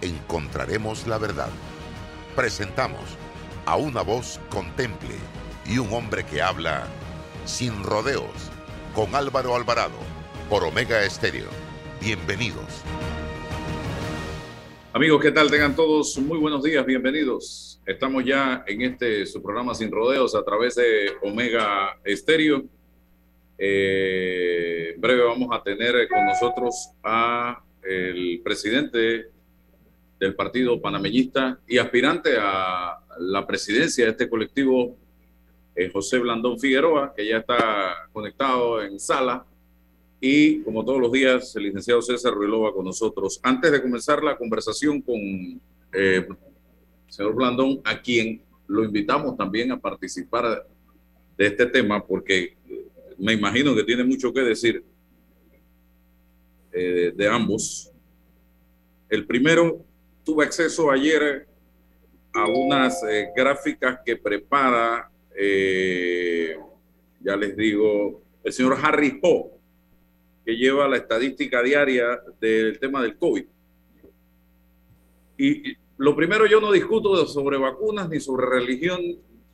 encontraremos la verdad. Presentamos a una voz contemple y un hombre que habla sin rodeos con Álvaro Alvarado por Omega Estéreo. Bienvenidos. Amigos, ¿qué tal? Tengan todos muy buenos días, bienvenidos. Estamos ya en este su programa Sin Rodeos a través de Omega Estéreo. Eh, en breve vamos a tener con nosotros a el presidente del partido panameñista y aspirante a la presidencia de este colectivo, eh, José Blandón Figueroa, que ya está conectado en sala. Y como todos los días, el licenciado César Ruilova con nosotros. Antes de comenzar la conversación con eh, señor Blandón, a quien lo invitamos también a participar de este tema, porque me imagino que tiene mucho que decir eh, de ambos. El primero tuve acceso ayer a unas eh, gráficas que prepara, eh, ya les digo, el señor Harry Ho, que lleva la estadística diaria del tema del COVID. Y lo primero, yo no discuto sobre vacunas ni sobre religión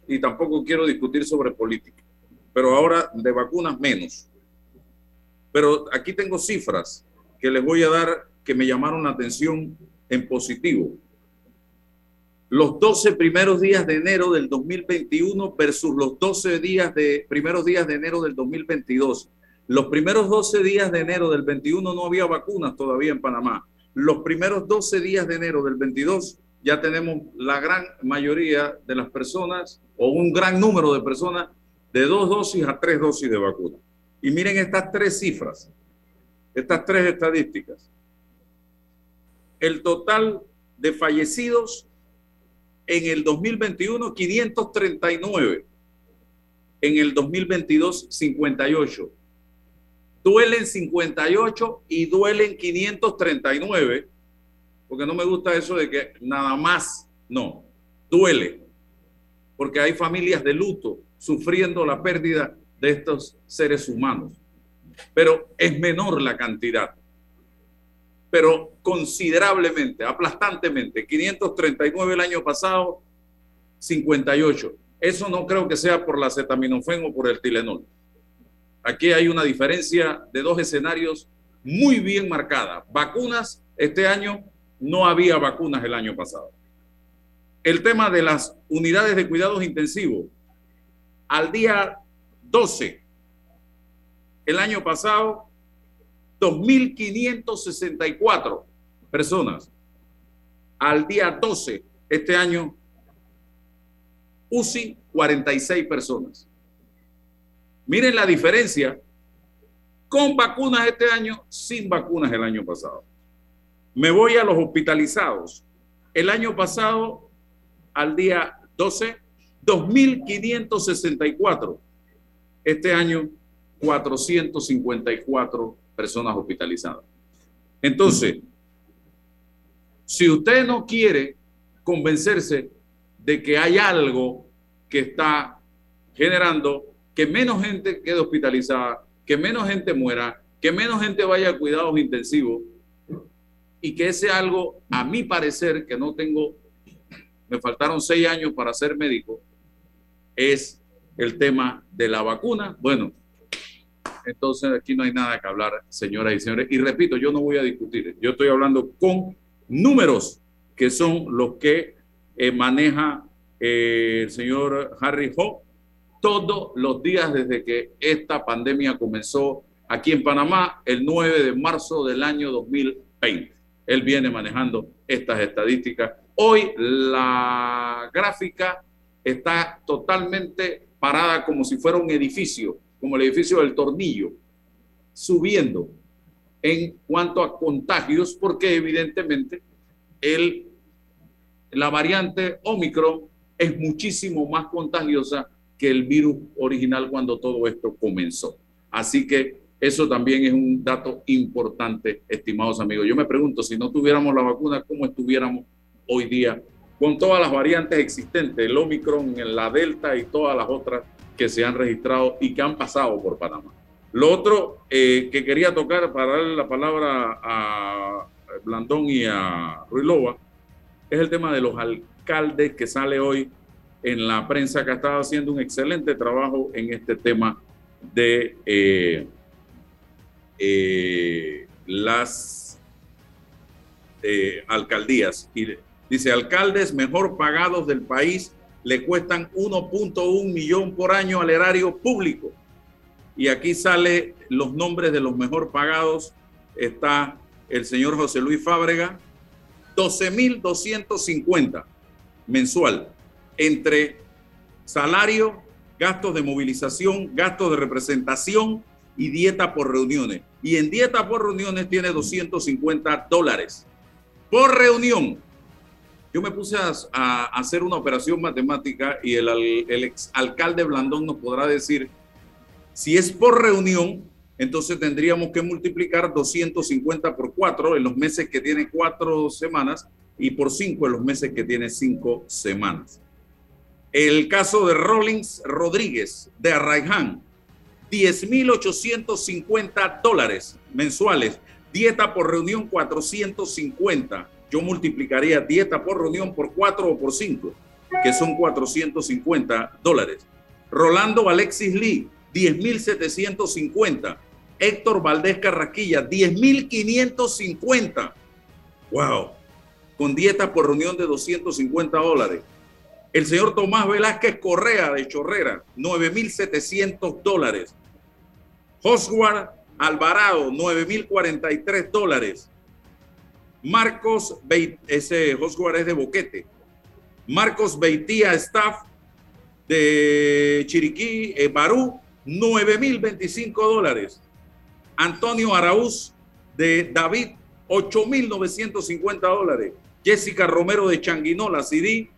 y tampoco quiero discutir sobre política, pero ahora de vacunas menos. Pero aquí tengo cifras que les voy a dar que me llamaron la atención en positivo. Los 12 primeros días de enero del 2021 versus los 12 días de, primeros días de enero del 2022. Los primeros 12 días de enero del 21 no había vacunas todavía en Panamá. Los primeros 12 días de enero del 22 ya tenemos la gran mayoría de las personas o un gran número de personas de dos dosis a tres dosis de vacuna. Y miren estas tres cifras, estas tres estadísticas el total de fallecidos en el 2021, 539. En el 2022, 58. Duelen 58 y duelen 539, porque no me gusta eso de que nada más, no, duele, porque hay familias de luto sufriendo la pérdida de estos seres humanos, pero es menor la cantidad pero considerablemente, aplastantemente. 539 el año pasado, 58. Eso no creo que sea por la acetaminofén o por el Tilenol. Aquí hay una diferencia de dos escenarios muy bien marcada. Vacunas, este año no había vacunas el año pasado. El tema de las unidades de cuidados intensivos. Al día 12, el año pasado, 2.564 personas. Al día 12, este año, UCI, 46 personas. Miren la diferencia con vacunas este año, sin vacunas el año pasado. Me voy a los hospitalizados. El año pasado, al día 12, 2.564. Este año, 454 personas hospitalizadas. Entonces, si usted no quiere convencerse de que hay algo que está generando que menos gente quede hospitalizada, que menos gente muera, que menos gente vaya a cuidados intensivos y que ese algo, a mi parecer, que no tengo, me faltaron seis años para ser médico, es el tema de la vacuna. Bueno, entonces aquí no hay nada que hablar, señoras y señores. Y repito, yo no voy a discutir, yo estoy hablando con números que son los que eh, maneja eh, el señor Harry Ho todos los días desde que esta pandemia comenzó aquí en Panamá el 9 de marzo del año 2020. Él viene manejando estas estadísticas. Hoy la gráfica está totalmente parada como si fuera un edificio como el edificio del tornillo, subiendo en cuanto a contagios, porque evidentemente el la variante Omicron es muchísimo más contagiosa que el virus original cuando todo esto comenzó. Así que eso también es un dato importante, estimados amigos. Yo me pregunto, si no tuviéramos la vacuna, ¿cómo estuviéramos hoy día con todas las variantes existentes, el Omicron, la Delta y todas las otras que se han registrado y que han pasado por Panamá? Lo otro eh, que quería tocar para darle la palabra a Blandón y a Ruilova es el tema de los alcaldes que sale hoy en la prensa que ha estado haciendo un excelente trabajo en este tema de eh, eh, las alcaldías. Y dice, alcaldes mejor pagados del país le cuestan 1.1 millón por año al erario público y aquí sale los nombres de los mejor pagados. Está el señor José Luis Fábrega, 12.250 mensual entre salario, gastos de movilización, gastos de representación y dieta por reuniones. Y en dieta por reuniones tiene 250 dólares por reunión. Yo me puse a, hacer una operación matemática y el, el ex alcalde Blandón nos podrá decir si es por reunión, entonces tendríamos que multiplicar 250 por 4 en los meses que tiene 4 semanas y por 5 en los meses que tiene 5 semanas. El caso de Rollins Rodríguez de Arraiján, 10.850 dólares mensuales. Dieta por reunión 450. Yo multiplicaría dieta por reunión por 4 o por 5, que son 450 dólares. Rolando Alexis Lee, 10.750. Héctor Valdés Carraquilla, 10.550. ¡Wow! Con dieta por reunión de 250 dólares. El señor Tomás Velázquez Correa de Chorrera, 9.700 dólares. Oswald Alvarado, 9.043 dólares. Marcos, ese Oswald es de Boquete. Marcos Beitía Staff de Chiriquí, eh, Barú, 9.025 dólares. Antonio Araúz de David, 8.950 dólares. Jessica Romero de Changuinola, CD,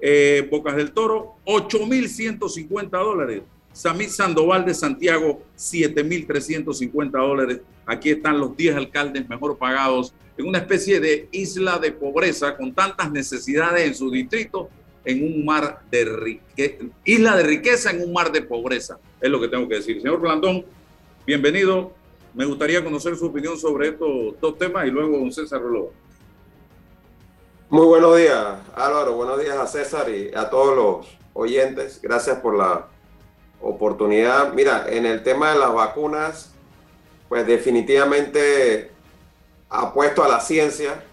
eh, Bocas del Toro, 8.150 dólares. Samit Sandoval de Santiago, 7.350 dólares. Aquí están los 10 alcaldes mejor pagados en una especie de isla de pobreza con tantas necesidades en su distrito en un mar de riqueza, isla de riqueza en un mar de pobreza, es lo que tengo que decir. Señor Blandón, bienvenido. Me gustaría conocer su opinión sobre estos dos temas y luego don César Roló. Muy buenos días, Álvaro. Buenos días a César y a todos los oyentes. Gracias por la oportunidad. Mira, en el tema de las vacunas, pues definitivamente apuesto a la ciencia.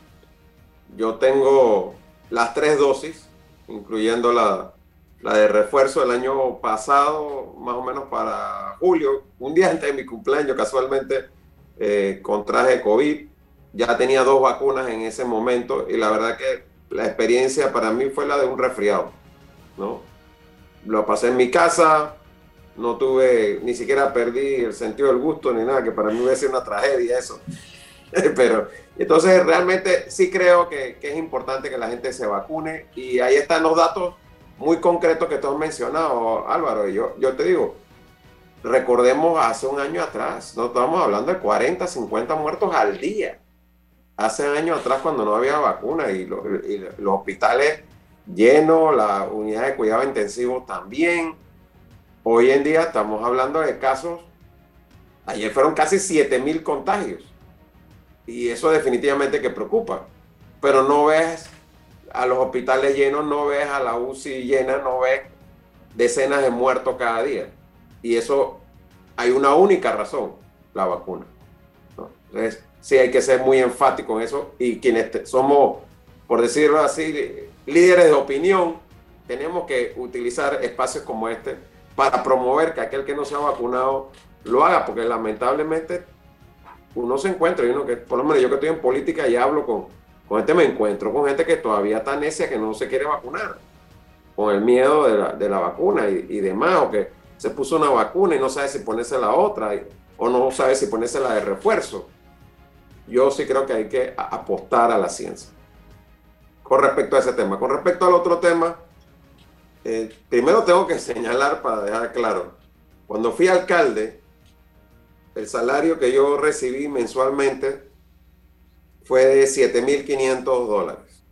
Yo tengo las tres dosis incluyendo la, de refuerzo del año pasado, más o menos para julio, un día antes de mi cumpleaños, casualmente eh, contraje COVID. Ya tenía dos vacunas en ese momento y la verdad que la experiencia para mí fue la de un resfriado, ¿no? Lo pasé en mi casa, no tuve, ni siquiera perdí el sentido del gusto ni nada, que para mí hubiese una tragedia eso. Pero entonces realmente sí creo que, es importante que la gente se vacune y ahí están los datos muy concretos que tú has mencionado, Álvaro. Y yo, yo te digo, recordemos hace un año atrás, no estamos hablando de 40, 50 muertos al día. Hace años atrás cuando no había vacuna y los, los hospitales llenos, la unidad de cuidado intensivo también. Hoy en día estamos hablando de casos, ayer fueron casi 7 mil contagios y eso definitivamente que preocupa. Pero no ves a los hospitales llenos, no ves a la UCI llena, no ves decenas de muertos cada día. Y eso hay una única razón, la vacuna. Entonces, sí hay que ser muy enfático en eso y quienes somos, por decirlo así, líderes de opinión, tenemos que utilizar espacios como este para promover que aquel que no se ha vacunado lo haga, porque lamentablemente uno se encuentra, y uno que, por lo menos yo que estoy en política y hablo con, con gente, me encuentro con gente que todavía está necia, que no se quiere vacunar, con el miedo de la, de la vacuna y, y, demás, o que se puso una vacuna y no sabe si ponerse la otra, o no sabe si ponerse la de refuerzo. Yo sí creo que hay que apostar a la ciencia. con respecto a ese tema. Con respecto al otro tema, eh, primero tengo que señalar para dejar claro, cuando fui alcalde, el salario que yo recibí mensualmente fue de 7.500 dólares.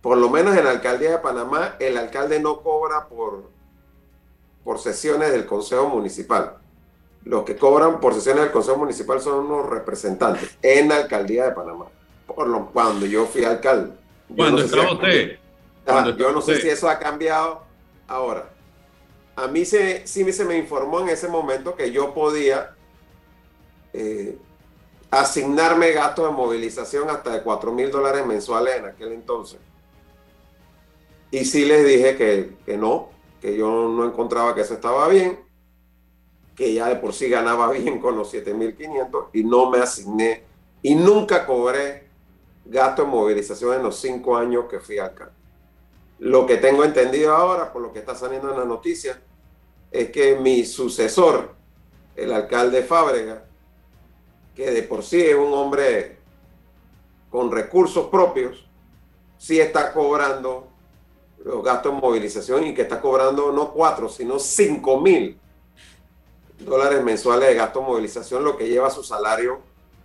Por lo menos en la alcaldía de Panamá, el alcalde no cobra por, por sesiones del Consejo Municipal. Los que cobran por sesiones del Consejo Municipal son los representantes en la alcaldía de Panamá. Por lo cuando yo fui alcalde. Cuando estaba usted. yo no sé si eso ha cambiado ahora. A mí se, sí se me informó en ese momento que yo podía eh, asignarme gastos de movilización hasta de 4 mil dólares mensuales en aquel entonces. Y sí les dije que, que no, que yo no encontraba que eso estaba bien, que ya de por sí ganaba bien con los 7.500 y no me asigné y nunca cobré gasto de movilización en los cinco años que fui acá. Lo que tengo entendido ahora, por lo que está saliendo en la noticia, es que mi sucesor, el alcalde Fábrega, que de por sí es un hombre con recursos propios, sí está cobrando los gastos de movilización y que está cobrando no cuatro, sino cinco mil dólares mensuales de gasto de movilización, lo que lleva su salario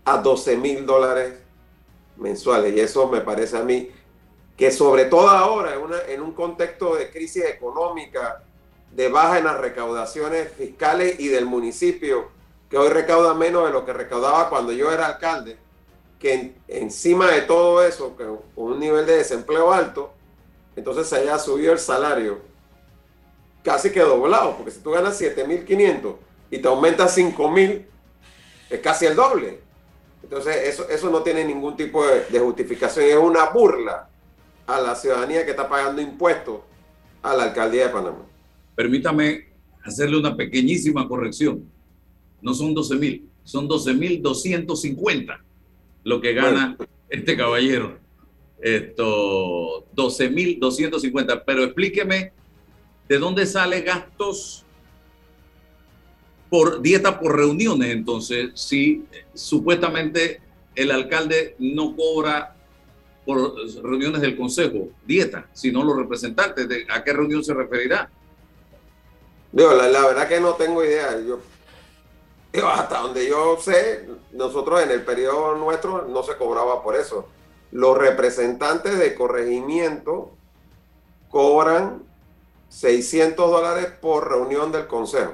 a 12 mil dólares mensuales. Y eso me parece a mí que sobre todo ahora, en, una, en un contexto de crisis económica, de baja en las recaudaciones fiscales y del municipio, que hoy recauda menos de lo que recaudaba cuando yo era alcalde, que encima de todo eso, que con un nivel de desempleo alto, entonces se haya subido el salario casi que doblado, porque si tú ganas 7.500 y te aumentas 5.000, es casi el doble. Entonces eso, eso no tiene ningún tipo de, de justificación, es una burla a la ciudadanía que está pagando impuestos a la alcaldía de Panamá. Permítame hacerle una pequeñísima corrección. No son 12.000, son 12.250 lo que gana este caballero esto 12.250. Pero explíqueme de dónde sale gastos por dieta por reuniones. Entonces, si supuestamente el alcalde no cobra por reuniones del consejo dieta, sino los representantes, ¿de ¿a qué reunión se referirá? Digo, la, verdad que no tengo idea. Yo, hasta donde yo sé, nosotros en el periodo nuestro no se cobraba por eso los representantes de corregimiento cobran 600 dólares por reunión del consejo,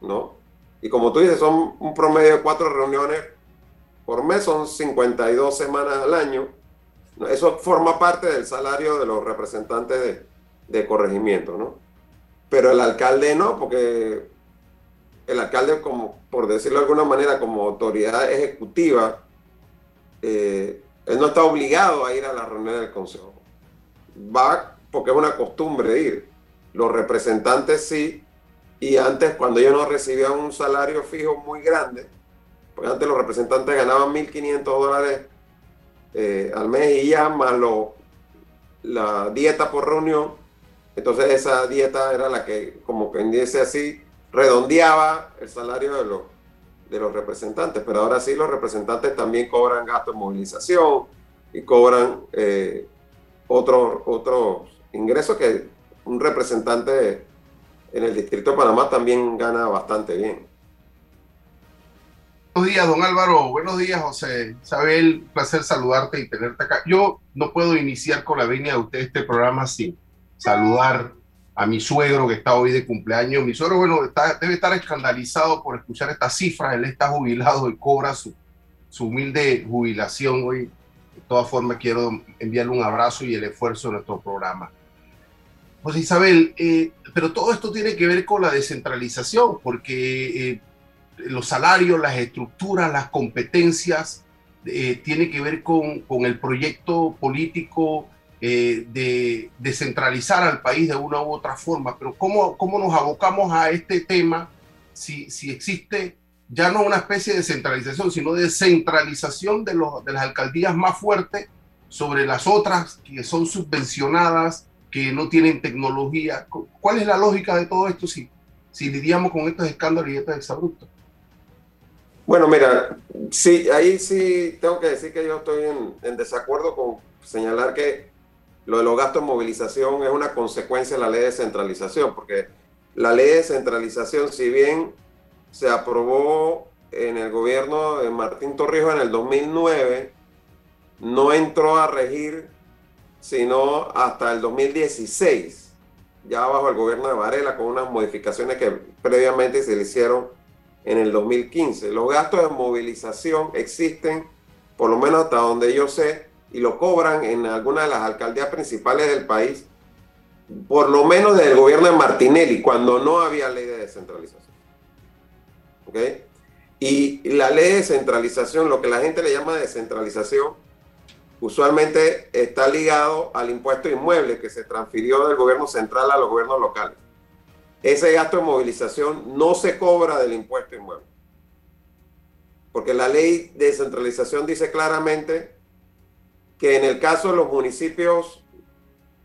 ¿no? Y como tú dices, son un promedio de cuatro reuniones por mes, son 52 semanas al año. Eso forma parte del salario de los representantes de, corregimiento, ¿no? Pero el alcalde no, porque el alcalde, como por decirlo de alguna manera, como autoridad ejecutiva, eh, él no está obligado a ir a la reunión del consejo. Va porque es una costumbre ir. Los representantes sí. Y antes, cuando ellos no recibían un salario fijo muy grande, porque antes los representantes ganaban 1.500 dólares eh, al mes y ya más la dieta por reunión. Entonces esa dieta era la que, como quien dice así, redondeaba el salario de los de los representantes, pero ahora sí los representantes también cobran gastos de movilización y cobran eh, otros otros ingresos que un representante en el Distrito de Panamá también gana bastante bien. Buenos días, don Álvaro. Buenos días, José. Isabel, placer saludarte y tenerte acá. Yo no puedo iniciar con la venia de usted este programa sin saludar a mi suegro que está hoy de cumpleaños. Mi suegro, bueno, debe estar escandalizado por escuchar estas cifras. Él está jubilado y cobra su, humilde jubilación hoy. De todas formas, quiero enviarle un abrazo y el esfuerzo de nuestro programa. José Isabel, eh, pero todo esto tiene que ver con la descentralización, porque eh, los salarios, las estructuras, las competencias, eh, tiene que ver con, con el proyecto político eh, de descentralizar al país de una u otra forma, pero ¿cómo, cómo nos abocamos a este tema si, si existe ya no una especie de centralización, sino de centralización de, los, de las alcaldías más fuertes sobre las otras que son subvencionadas, que no tienen tecnología? ¿Cuál es la lógica de todo esto si, si lidiamos con estos escándalos y estos exabruptos? Bueno, mira, sí, ahí sí tengo que decir que yo estoy en, desacuerdo con señalar que lo de los gastos de movilización es una consecuencia de la ley de centralización, porque la ley de centralización, si bien se aprobó en el gobierno de Martín Torrijos en el 2009, no entró a regir sino hasta el 2016, ya bajo el gobierno de Varela, con unas modificaciones que previamente se le hicieron en el 2015. Los gastos de movilización existen, por lo menos hasta donde yo sé, y lo cobran en algunas de las alcaldías principales del país, por lo menos desde el gobierno de Martinelli, cuando no había ley de descentralización. ¿Ok? Y la ley de descentralización, lo que la gente le llama descentralización, usualmente está ligado al impuesto inmueble que se transfirió del gobierno central a los gobiernos locales. Ese gasto de movilización no se cobra del impuesto inmueble. Porque la ley de descentralización dice claramente que en el caso de los municipios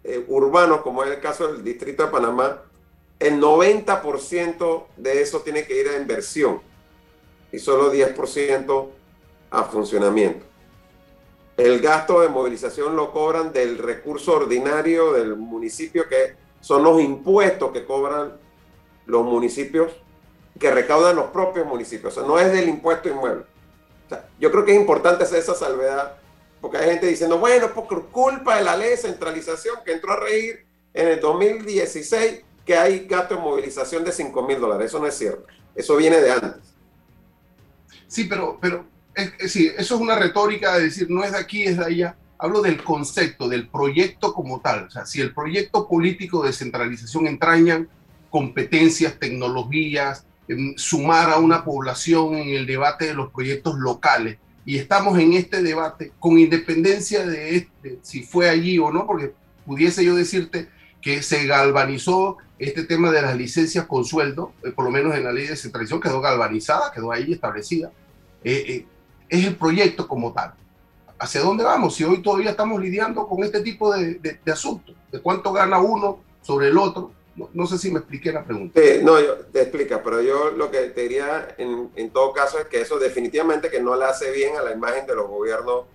eh, urbanos, como es el caso del Distrito de Panamá, el 90% de eso tiene que ir a inversión y solo 10% a funcionamiento. El gasto de movilización lo cobran del recurso ordinario del municipio, que son los impuestos que cobran los municipios, que recaudan los propios municipios. O sea, no es del impuesto inmueble. yo creo que es importante hacer esa salvedad, porque hay gente diciendo, bueno, por culpa de la ley de centralización que entró a regir en el 2016, que hay gasto de movilización de 5 mil dólares. Eso no es cierto. Eso viene de antes. Sí, pero, pero sí, eso es una retórica de decir no es de aquí, es de allá. Hablo del concepto, del proyecto como tal. O sea, si el proyecto político de descentralización entraña competencias, tecnologías, sumar a una población en el debate de los proyectos locales. Y estamos en este debate con independencia de este, si fue allí o no, porque pudiese yo decirte que se galvanizó este tema de las licencias con sueldo, eh, por lo menos en la ley de descentralización quedó galvanizada, quedó ahí establecida. Eh, eh, es el proyecto como tal. ¿Hacia dónde vamos? Si hoy todavía estamos lidiando con este tipo de, de, asuntos, de cuánto gana uno sobre el otro. No, sé si me expliqué la pregunta. no, yo, te explica, pero yo lo que te diría en, en, todo caso es que eso definitivamente que no le hace bien a la imagen de los gobiernos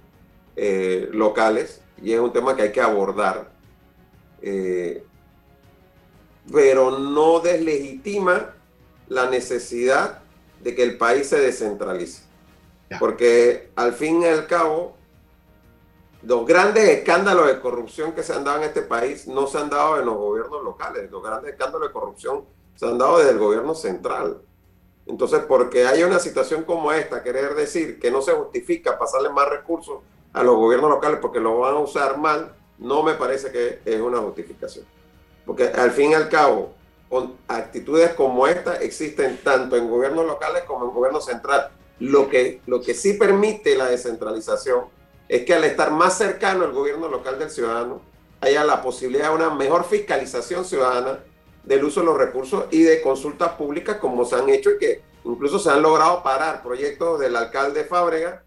eh, locales y es un tema que hay que abordar, eh, pero no deslegitima la necesidad de que el país se descentralice. Porque al fin y al cabo, los grandes escándalos de corrupción que se han dado en este país no se han dado en los gobiernos locales, los grandes escándalos de corrupción se han dado desde el gobierno central. Entonces, porque hay una situación como esta, querer decir que no se justifica pasarle más recursos a los gobiernos locales porque lo van a usar mal, no me parece que es una justificación. Porque al fin y al cabo, actitudes como esta existen tanto en gobiernos locales como en gobierno central. Lo que, lo que sí permite la descentralización es que al estar más cercano al gobierno local del ciudadano, haya la posibilidad de una mejor fiscalización ciudadana del uso de los recursos y de consultas públicas como se han hecho y que incluso se han logrado parar proyectos del alcalde Fábrega,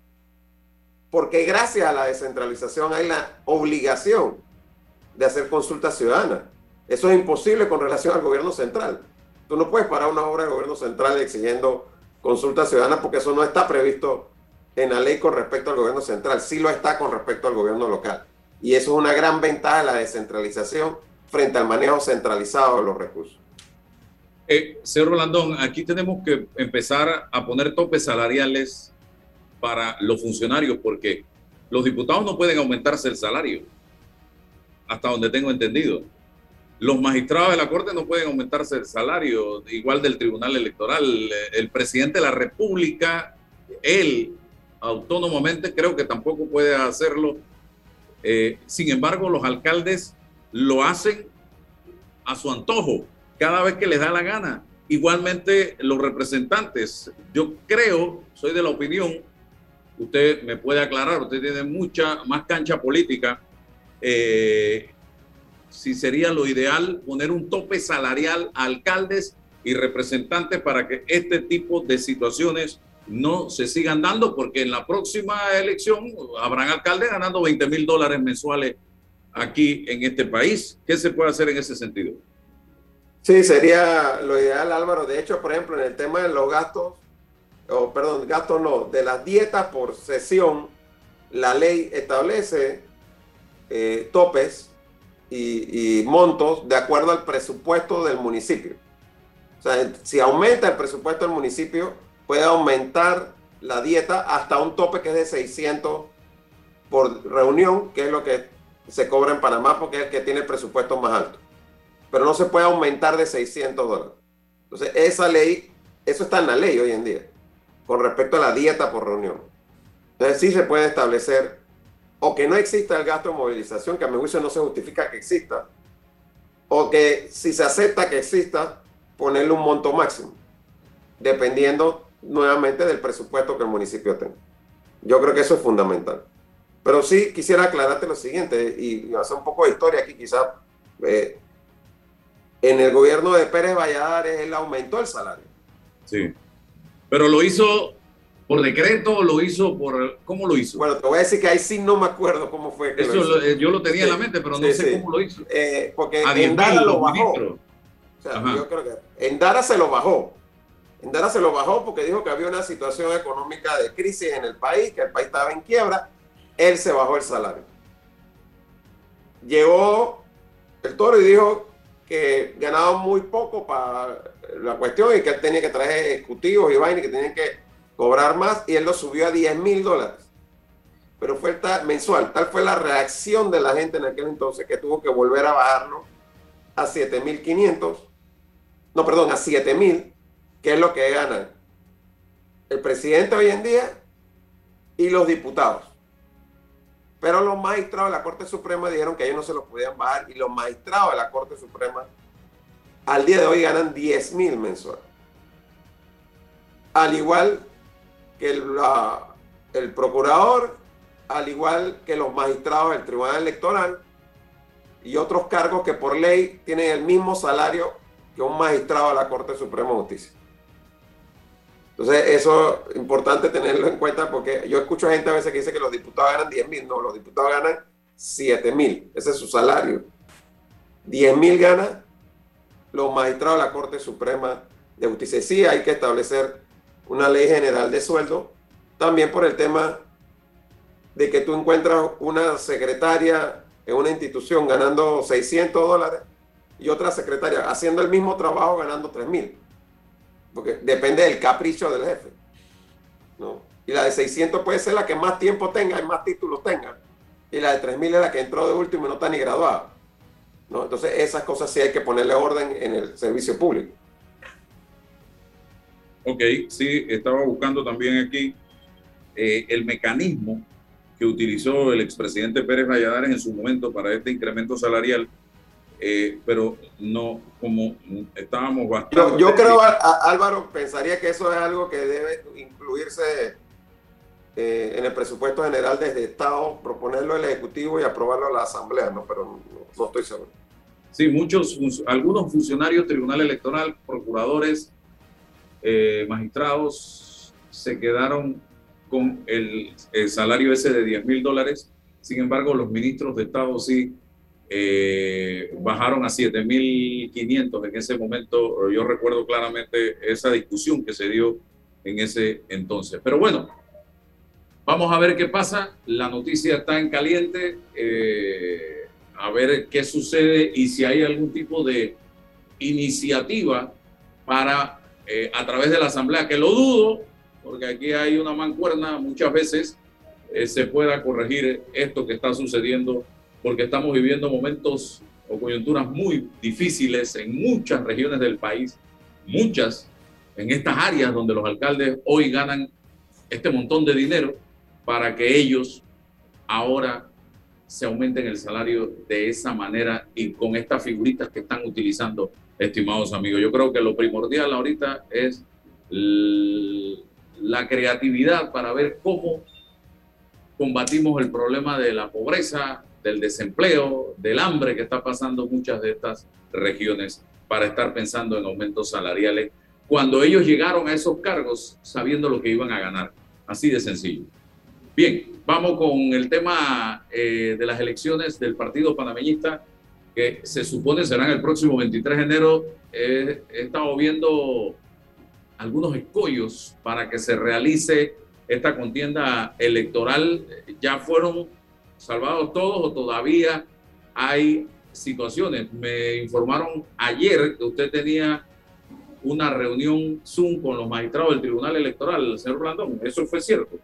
porque gracias a la descentralización hay la obligación de hacer consultas ciudadanas. Eso es imposible con relación al gobierno central. Tú no puedes parar una obra del gobierno central exigiendo consulta ciudadana porque eso no está previsto en la ley con respecto al gobierno central, sí lo está con respecto al gobierno local. Y eso es una gran ventaja de la descentralización frente al manejo centralizado de los recursos. Eh, señor Rolandón, aquí tenemos que empezar a poner topes salariales para los funcionarios porque los diputados no pueden aumentarse el salario, hasta donde tengo entendido. Los magistrados de la Corte no pueden aumentarse el salario, igual del Tribunal Electoral. El presidente de la República, él autónomamente creo que tampoco puede hacerlo. Eh, sin embargo, los alcaldes lo hacen a su antojo, cada vez que les da la gana. Igualmente los representantes, yo creo, soy de la opinión, usted me puede aclarar, usted tiene mucha más cancha política, eh, si sería lo ideal poner un tope salarial a alcaldes y representantes para que este tipo de situaciones no se sigan dando, porque en la próxima elección habrán alcaldes ganando 20 mil dólares mensuales aquí en este país. ¿Qué se puede hacer en ese sentido? Sí, sería lo ideal, Álvaro. De hecho, por ejemplo, en el tema de los gastos o perdón, gastos no, de las dietas por sesión, la ley establece eh, topes y, montos de acuerdo al presupuesto del municipio. O sea, si aumenta el presupuesto del municipio, puede aumentar la dieta hasta un tope que es de 600 por reunión, que es lo que se cobra en Panamá porque es el que tiene el presupuesto más alto. Pero no se puede aumentar de 600 dólares. Entonces, esa ley, eso está en la ley hoy en día, con respecto a la dieta por reunión. Entonces, sí se puede establecer, o que no exista el gasto de movilización, que a mi juicio no se justifica que exista, o que si se acepta que exista, ponerle un monto máximo, dependiendo nuevamente del presupuesto que el municipio tenga. Yo creo que eso es fundamental. Pero sí quisiera aclararte lo siguiente y hacer un poco de historia aquí, quizás eh, en el gobierno de Pérez Valladares él aumentó el salario. Sí. Pero lo hizo por decreto, lo hizo por... ¿Cómo lo hizo? Bueno, te voy a decir que ahí sí no me acuerdo cómo fue. Que Eso eh, yo lo tenía en la mente, pero no sé cómo lo hizo. Eh, porque en Dara lo bajó. O sea, yo creo que en Dara se lo bajó. En Dara se lo bajó porque dijo que había una situación económica de crisis en el país, que el país estaba en quiebra. Él se bajó el salario. Llegó el toro y dijo que ganaba muy poco para la cuestión y que él tenía que traer ejecutivos y vainas que tenían que cobrar más y él lo subió a 10 mil dólares. Pero fue tal, mensual. Tal fue la reacción de la gente en aquel entonces que tuvo que volver a bajarlo a 7.500. No, perdón, a 7.000, que es lo que gana el presidente hoy en día y los diputados. Pero los magistrados de la Corte Suprema dijeron que ellos no se los podían bajar y los magistrados de la Corte Suprema al día de hoy ganan 10 mil mensuales. Al igual que el, el procurador, al igual que los magistrados del Tribunal Electoral y otros cargos que por ley tienen el mismo salario que un magistrado de la Corte Suprema de Justicia. Entonces, eso es importante tenerlo en cuenta porque yo escucho gente a veces que dice que los diputados ganan 10 mil. No, los diputados ganan 7 mil. Ese es su salario. 10 mil gana los magistrados de la Corte Suprema de Justicia. Sí, hay que establecer una ley general de sueldo. También por el tema de que tú encuentras una secretaria en una institución ganando 600 dólares y otra secretaria haciendo el mismo trabajo ganando 3 mil porque depende del capricho del jefe. ¿no? Y la de 600 puede ser la que más tiempo tenga y más títulos tenga. Y la de 3000 es la que entró de último y no está ni graduada. ¿no? Entonces, esas cosas sí hay que ponerle orden en el servicio público. Ok, sí, estaba buscando también aquí eh, el mecanismo que utilizó el expresidente Pérez Valladares en su momento para este incremento salarial eh, pero no, como estábamos bastante... Yo, creo, Álvaro, pensaría que eso es algo que debe incluirse eh, en el presupuesto general desde Estado, proponerlo al Ejecutivo y aprobarlo a la Asamblea, ¿no? pero no, estoy seguro. Sí, muchos, algunos funcionarios, Tribunal Electoral, procuradores, eh, magistrados, se quedaron con el, el salario ese de 10 mil dólares. Sin embargo, los ministros de Estado sí eh, bajaron a 7.500 en ese momento. Yo recuerdo claramente esa discusión que se dio en ese entonces. Pero bueno, vamos a ver qué pasa. La noticia está en caliente. Eh, a ver qué sucede y si hay algún tipo de iniciativa para, eh, a través de la Asamblea, que lo dudo, porque aquí hay una mancuerna muchas veces, se pueda corregir esto que está sucediendo porque estamos viviendo momentos o coyunturas muy difíciles en muchas regiones del país, muchas en estas áreas donde los alcaldes hoy ganan este montón de dinero para que ellos ahora se aumenten el salario de esa manera y con estas figuritas que están utilizando, estimados amigos. Yo creo que lo primordial ahorita es la creatividad para ver cómo combatimos el problema de la pobreza, del desempleo, del hambre que está pasando muchas de estas regiones para estar pensando en aumentos salariales cuando ellos llegaron a esos cargos sabiendo lo que iban a ganar. Así de sencillo. Bien, vamos con el tema eh, de las elecciones del Partido Panameñista que se supone serán el próximo 23 de enero. he estado viendo algunos escollos para que se realice esta contienda electoral. ¿Ya fueron salvados todos o todavía hay situaciones? Me informaron ayer que usted tenía una reunión Zoom con los magistrados del Tribunal Electoral, señor Blandón. ¿Eso fue cierto?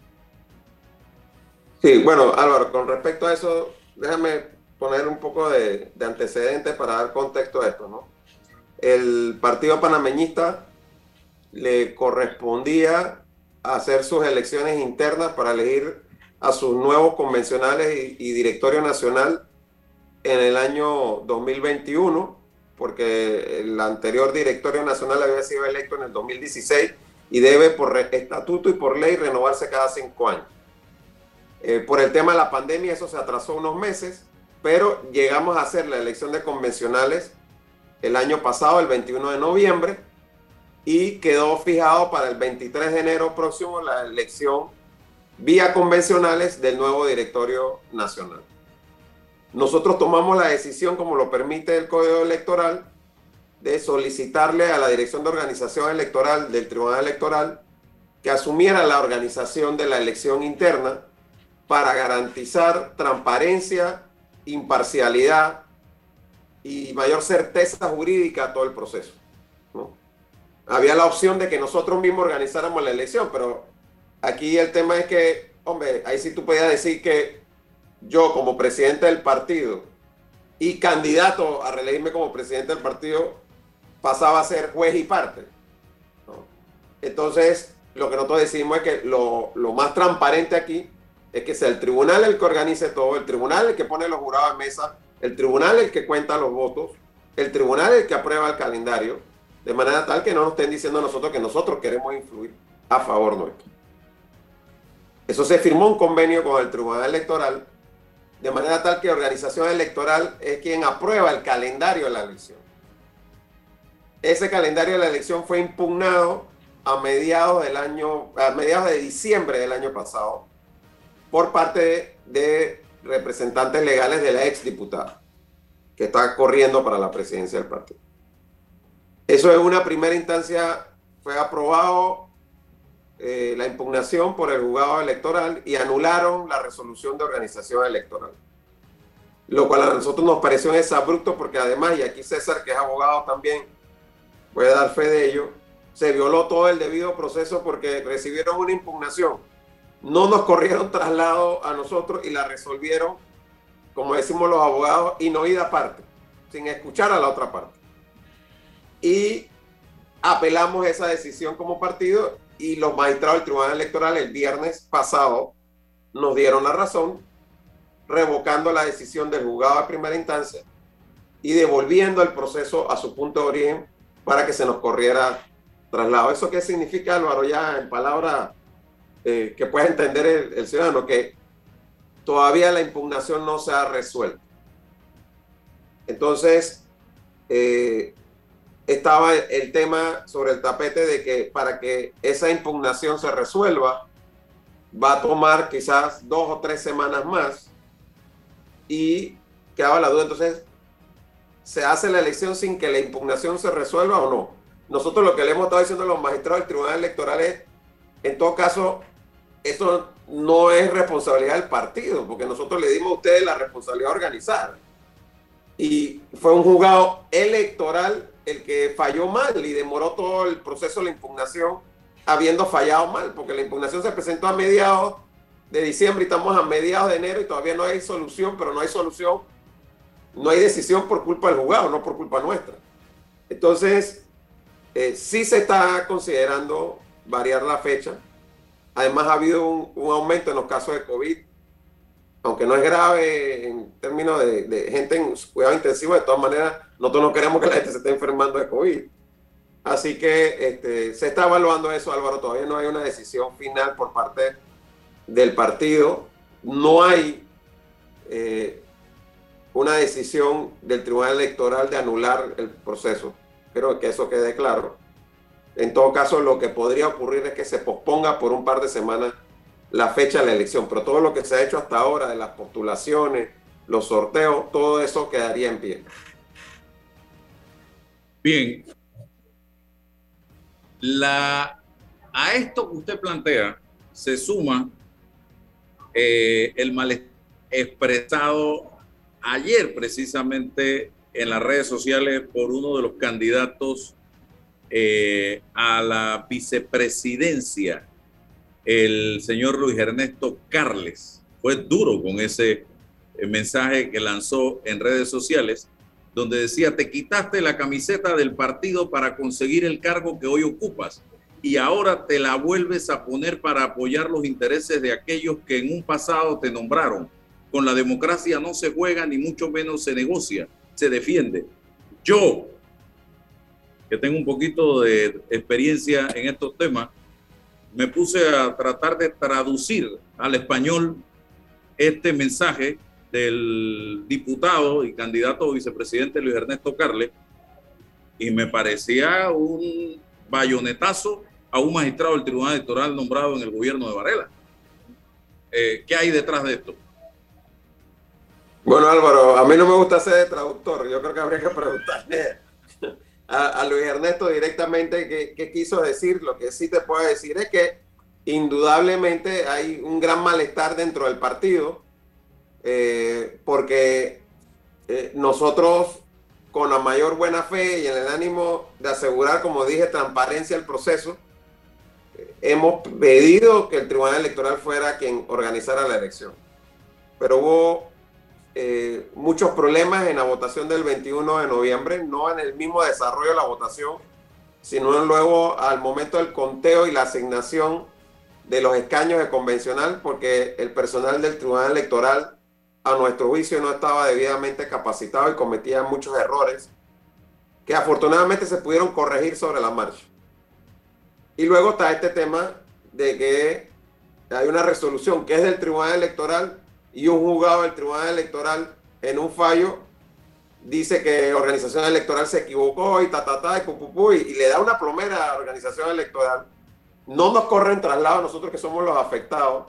Sí, bueno, Álvaro, con respecto a eso, déjame poner un poco de, de antecedentes para dar contexto a esto, ¿no? El Partido Panameñista le correspondía hacer sus elecciones internas para elegir a sus nuevos convencionales y, directorio nacional en el año 2021, porque el anterior directorio nacional había sido electo en el 2016 y debe por estatuto y por ley renovarse cada cinco años. Eh, por el tema de la pandemia eso se atrasó unos meses, pero llegamos a hacer la elección de convencionales el año pasado, el 21 de noviembre, y quedó fijado para el 23 de enero próximo la elección vía convencionales del nuevo directorio nacional. Nosotros tomamos la decisión, como lo permite el Código Electoral, de solicitarle a la Dirección de Organización Electoral del Tribunal Electoral que asumiera la organización de la elección interna para garantizar transparencia, imparcialidad y mayor certeza jurídica a todo el proceso había la opción de que nosotros mismos organizáramos la elección, pero aquí el tema es que, hombre, ahí sí tú podías decir que yo como presidente del partido y candidato a reelegirme como presidente del partido pasaba a ser juez y parte. Entonces, lo que nosotros decimos es que lo, lo, más transparente aquí es que sea el tribunal el que organice todo, el tribunal el que pone los jurados en mesa, el tribunal el que cuenta los votos, el tribunal el que aprueba el calendario de manera tal que no nos estén diciendo nosotros que nosotros queremos influir a favor nuestro. Eso se firmó un convenio con el Tribunal Electoral, de manera tal que la organización electoral es quien aprueba el calendario de la elección. Ese calendario de la elección fue impugnado a mediados del año, a mediados de diciembre del año pasado, por parte de, representantes legales de la ex diputada, que está corriendo para la presidencia del partido. Eso en una primera instancia fue aprobado eh, la impugnación por el juzgado electoral y anularon la resolución de organización electoral. Lo cual a nosotros nos pareció en abrupto porque además, y aquí César, que es abogado también, puede dar fe de ello, se violó todo el debido proceso porque recibieron una impugnación. No nos corrieron traslado a nosotros y la resolvieron, como decimos los abogados, y no ida aparte, sin escuchar a la otra parte y apelamos esa decisión como partido y los magistrados del Tribunal Electoral el viernes pasado nos dieron la razón, revocando la decisión del juzgado de primera instancia y devolviendo el proceso a su punto de origen para que se nos corriera traslado. ¿Eso qué significa, Álvaro? Ya en palabras eh, que pueda entender el, el, ciudadano, que todavía la impugnación no se ha resuelto. Entonces, eh, estaba el tema sobre el tapete de que para que esa impugnación se resuelva va a tomar quizás dos o tres semanas más y quedaba la duda entonces se hace la elección sin que la impugnación se resuelva o no. Nosotros lo que le hemos estado diciendo a los magistrados del Tribunal Electoral es, en todo caso, esto no es responsabilidad del partido, porque nosotros le dimos a ustedes la responsabilidad de organizar. Y fue un juzgado electoral el que falló mal y demoró todo el proceso de la impugnación habiendo fallado mal, porque la impugnación se presentó a mediados de diciembre y estamos a mediados de enero y todavía no hay solución, pero no hay solución, no hay decisión por culpa del juzgado, no por culpa nuestra. Entonces, eh, sí se está considerando variar la fecha. Además, ha habido un, un aumento en los casos de COVID aunque no es grave en términos de, gente en cuidado intensivo, de todas maneras, nosotros no queremos que la gente se esté enfermando de COVID. Así que este, se está evaluando eso, Álvaro. Todavía no hay una decisión final por parte del partido. No hay eh, una decisión del Tribunal Electoral de anular el proceso. Creo que eso quede claro. En todo caso, lo que podría ocurrir es que se posponga por un par de semanas la fecha de la elección, pero todo lo que se ha hecho hasta ahora de las postulaciones, los sorteos, todo eso quedaría en pie. Bien. La, a esto que usted plantea se suma eh, el malestar expresado ayer precisamente en las redes sociales por uno de los candidatos eh, a la vicepresidencia, el señor Luis Ernesto Carles. Fue duro con ese eh, mensaje que lanzó en redes sociales, donde decía, te quitaste la camiseta del partido para conseguir el cargo que hoy ocupas y ahora te la vuelves a poner para apoyar los intereses de aquellos que en un pasado te nombraron. Con la democracia no se juega ni mucho menos se negocia, se defiende. Yo, que tengo un poquito de experiencia en estos temas, me puse a tratar de traducir al español este mensaje del diputado y candidato vicepresidente Luis Ernesto Carles y me parecía un bayonetazo a un magistrado del Tribunal Electoral nombrado en el gobierno de Varela. Eh, ¿Qué hay detrás de esto? Bueno, Álvaro, a mí no me gusta ser traductor. Yo creo que habría que preguntarle a, Luis Ernesto directamente qué, quiso decir. Lo que sí te puedo decir es que indudablemente hay un gran malestar dentro del partido, eh, porque eh, nosotros con la mayor buena fe y en el ánimo de asegurar, como dije, transparencia al proceso, hemos pedido que el Tribunal Electoral fuera quien organizara la elección. Pero hubo eh, muchos problemas en la votación del 21 de noviembre, no en el mismo desarrollo de la votación, sino luego al momento del conteo y la asignación de los escaños de convencional, porque el personal del Tribunal Electoral, a nuestro juicio, no estaba debidamente capacitado y cometía muchos errores que afortunadamente se pudieron corregir sobre la marcha. Y luego está este tema de que hay una resolución que es del Tribunal Electoral y un juzgado del Tribunal Electoral en un fallo dice que organización electoral se equivocó y ta, ta, y, y, le da una plomera a la organización electoral. No nos corren traslado nosotros que somos los afectados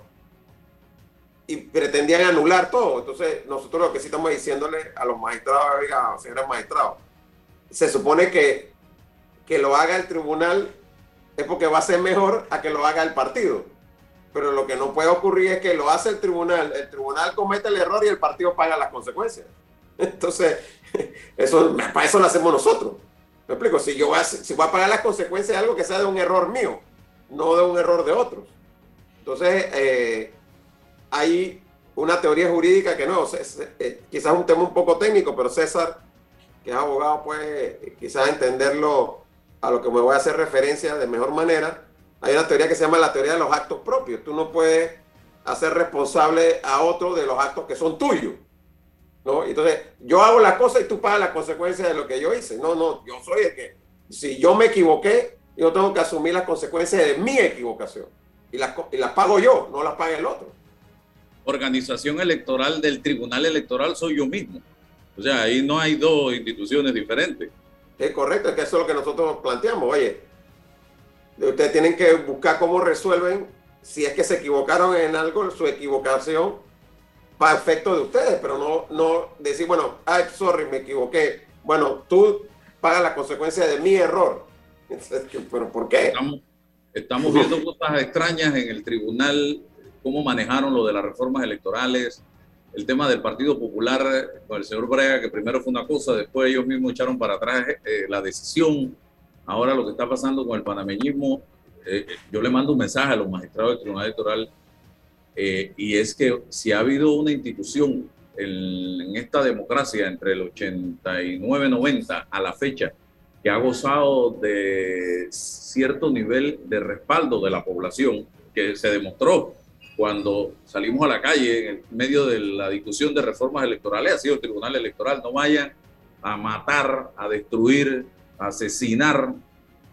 y pretendían anular todo. Entonces, nosotros lo que sí estamos diciéndole a los magistrados, señores magistrados, se supone que, que lo haga el tribunal es porque va a ser mejor a que lo haga el partido. Pero lo que no puede ocurrir es que lo hace el tribunal, el tribunal comete el error y el partido paga las consecuencias. Entonces, eso, para eso lo hacemos nosotros. Me explico, si yo voy a, si voy a pagar las consecuencias de algo que sea de un error mío, no de un error de otros. Entonces, eh, hay una teoría jurídica que no, eh, quizás un tema un poco técnico, pero César, que es abogado, puede quizás entenderlo a lo que me voy a hacer referencia de mejor manera, hay una teoría que se llama la teoría de los actos propios. Tú no puedes hacer responsable a otro de los actos que son tuyos. ¿no? Entonces, yo hago la cosa y tú pagas las consecuencias de lo que yo hice. No, no, yo soy el que, si yo me equivoqué, yo tengo que asumir las consecuencias de mi equivocación. Y las, y las pago yo, no las paga el otro. Organización electoral del Tribunal Electoral soy yo mismo. O sea, ahí no hay dos instituciones diferentes. Es correcto, es que eso es lo que nosotros planteamos. Oye, ustedes tienen que buscar cómo resuelven si es que se equivocaron en algo, su equivocación para efecto de ustedes, pero no, no decir, bueno, ay, sorry, me equivoqué. Bueno, tú pagas la consecuencia de mi error. ¿Pero por qué? Estamos, estamos viendo cosas extrañas en el tribunal, cómo manejaron lo de las reformas electorales, el tema del Partido Popular con el señor Brega, que primero fue una cosa, después ellos mismos echaron para atrás eh, la decisión. Ahora lo que está pasando con el panameñismo, eh, yo le mando un mensaje a los magistrados del Tribunal Electoral eh, y es que si ha habido una institución en, en esta democracia entre el 89-90 a la fecha que ha gozado de cierto nivel de respaldo de la población, que se demostró cuando salimos a la calle en medio de la discusión de reformas electorales, ha sido el Tribunal Electoral, no vayan a matar, a destruir, asesinar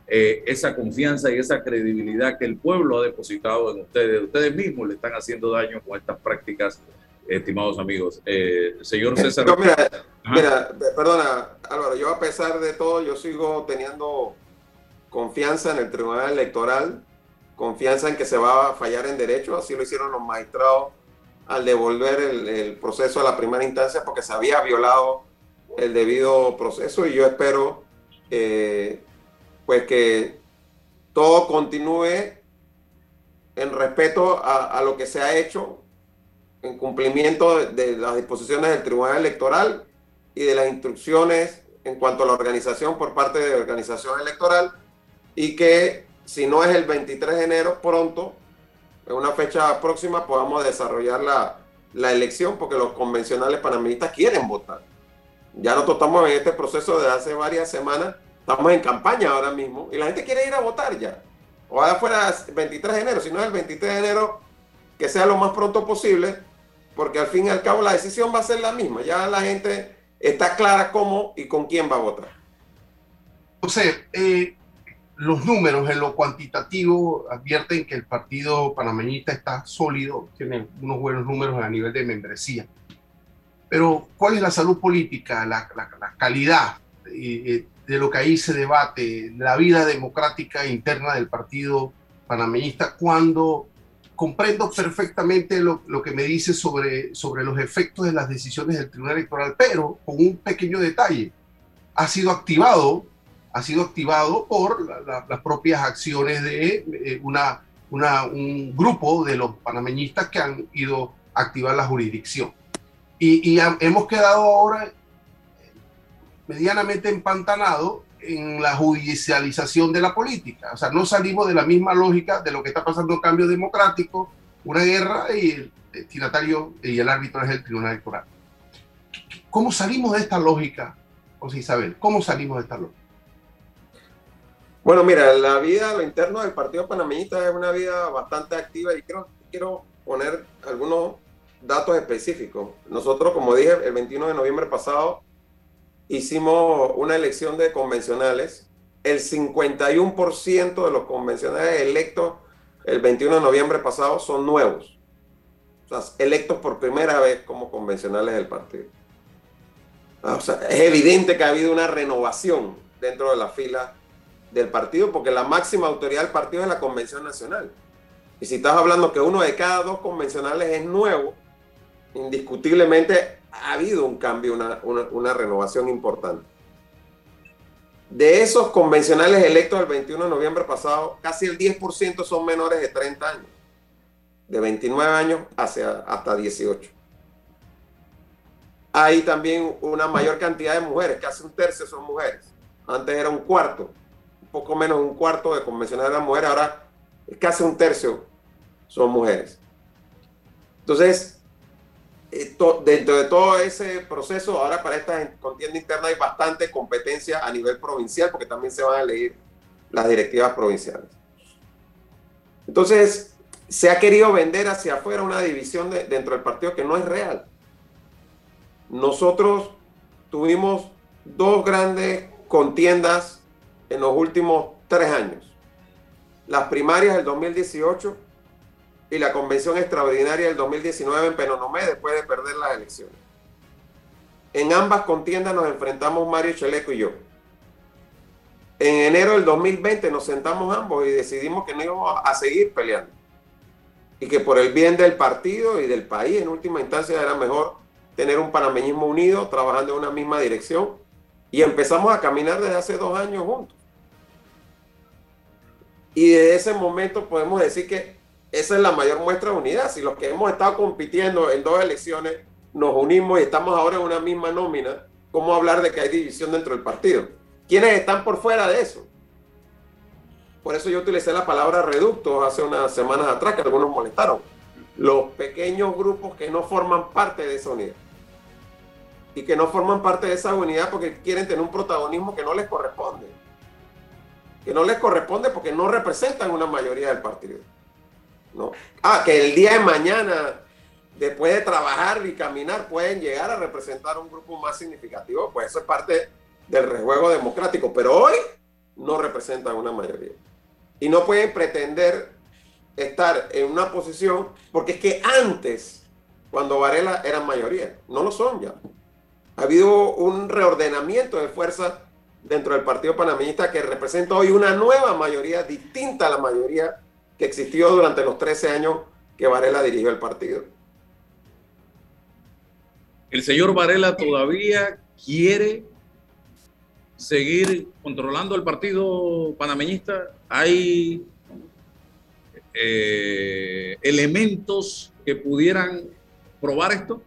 eh, esa confianza y esa credibilidad que el pueblo ha depositado en ustedes. Ustedes mismos le están haciendo daño con estas prácticas, estimados amigos. Eh, señor César. mira, mira, perdona, Álvaro, yo a pesar de todo, yo sigo teniendo confianza en el Tribunal Electoral confianza en que se va a fallar en derecho, así lo hicieron los magistrados al devolver el, proceso a la primera instancia porque se había violado el debido proceso y yo espero eh, pues que todo continúe en respeto a, lo que se ha hecho, en cumplimiento de, las disposiciones del Tribunal Electoral y de las instrucciones en cuanto a la organización por parte de la organización electoral y que si no es el 23 de enero pronto, en una fecha próxima, podamos desarrollar la, la elección porque los convencionales panameñistas quieren votar. Ya nosotros estamos en este proceso de hace varias semanas, estamos en campaña ahora mismo y la gente quiere ir a votar ya. Ojalá fuera el 23 de enero, si no es el 23 de enero, que sea lo más pronto posible, porque al fin y al cabo la decisión va a ser la misma. Ya la gente está clara cómo y con quién va a votar. José, eh, los números en lo cuantitativo advierten que el partido panameñista está sólido, tiene unos buenos números a nivel de membresía. Pero, ¿cuál es la salud política, la, calidad de lo que ahí se debate, la vida democrática interna del partido panameñista, cuando comprendo perfectamente lo, que me dice sobre, sobre los efectos de las decisiones del Tribunal Electoral, pero con un pequeño detalle. Ha sido activado, ha sido activado por las propias acciones de eh, una, una, un grupo de los panameñistas que han ido a activar la jurisdicción. Y, hemos quedado ahora medianamente empantanados en la judicialización de la política. O sea, no salimos de la misma lógica de lo que está pasando en cambio democrático, una guerra y el destinatario y el árbitro es el tribunal electoral. ¿Cómo salimos de esta lógica, José Isabel? ¿Cómo salimos de esta lógica? Bueno, mira, la vida, lo interno del Partido Panameñista es una vida bastante activa y quiero, quiero poner algunos datos específicos. Nosotros, como dije, el 21 de noviembre pasado hicimos una elección de convencionales. El 51% de los convencionales electos el 21 de noviembre pasado son nuevos. O sea, electos por primera vez como convencionales del partido. Ah, o sea, es evidente que ha habido una renovación dentro de la fila del partido porque la máxima autoridad del partido es la Convención Nacional. Y si estás hablando que uno de cada dos convencionales es nuevo, indiscutiblemente ha habido un cambio, una, renovación importante. De esos convencionales electos el 21 de noviembre pasado, casi el 10% son menores de 30 años, de 29 años hacia, hasta 18. Hay también una mayor cantidad de mujeres, casi un tercio son mujeres. Antes era un cuarto, poco menos de un cuarto de convencionales de mujeres, ahora casi un tercio son mujeres. Entonces, eh, dentro de todo ese proceso, ahora para esta contienda interna hay bastante competencia a nivel provincial, porque también se van a elegir las directivas provinciales. Entonces, se ha querido vender hacia afuera una división dentro del partido que no es real. Nosotros tuvimos dos grandes contiendas en los últimos tres años. Las primarias del 2018 y la convención extraordinaria del 2019 en Penonomé después de perder las elecciones. En ambas contiendas nos enfrentamos Mario Cheleco y yo. En enero del 2020 nos sentamos ambos y decidimos que no íbamos a seguir peleando. Y que por el bien del partido y del país, en última instancia, era mejor tener un panameñismo unido, trabajando en una misma dirección. Y empezamos a caminar desde hace dos años juntos. Y desde ese momento podemos decir que esa es la mayor muestra de unidad. Si los que hemos estado compitiendo en dos elecciones nos unimos y estamos ahora en una misma nómina, ¿cómo hablar de que hay división dentro del partido? ¿Quiénes están por fuera de eso? Por eso yo utilicé la palabra reductos hace unas semanas atrás, que algunos molestaron. Los pequeños grupos que no forman parte de esa unidad. Y que no forman parte de esa unidad porque quieren tener un protagonismo que no les corresponde. Que no les corresponde porque no representan una mayoría del partido. ¿No? Ah, que el día de mañana, después de trabajar y caminar, pueden llegar a representar un grupo más significativo, pues eso es parte del rejuego democrático, pero hoy no representan una mayoría. Y no pueden pretender estar en una posición, porque es que antes, cuando Varela era mayoría, no lo son ya. Ha habido un reordenamiento de fuerzas dentro del Partido Panameñista que representa hoy una nueva mayoría distinta a la mayoría que existió durante los 13 años que Varela dirigió el partido. El señor Varela todavía quiere seguir controlando el partido panameñista? ¿Hay eh, elementos que pudieran probar esto?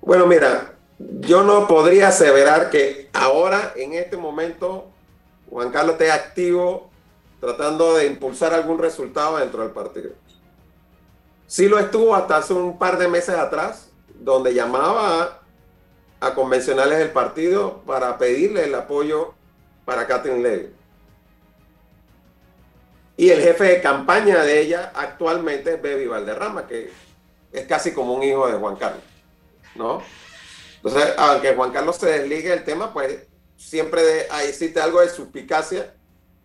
Bueno, mira, yo no podría aseverar que ahora, en este momento, Juan Carlos esté activo tratando de impulsar algún resultado dentro del partido. Sí lo estuvo hasta hace un par de meses atrás, donde llamaba a, convencionales del partido para pedirle el apoyo para Catherine Levy. Y el jefe de campaña de ella actualmente es Baby Valderrama, que es casi como un hijo de Juan Carlos, ¿no? Entonces, aunque Juan Carlos se desligue del tema, pues siempre existe algo de suspicacia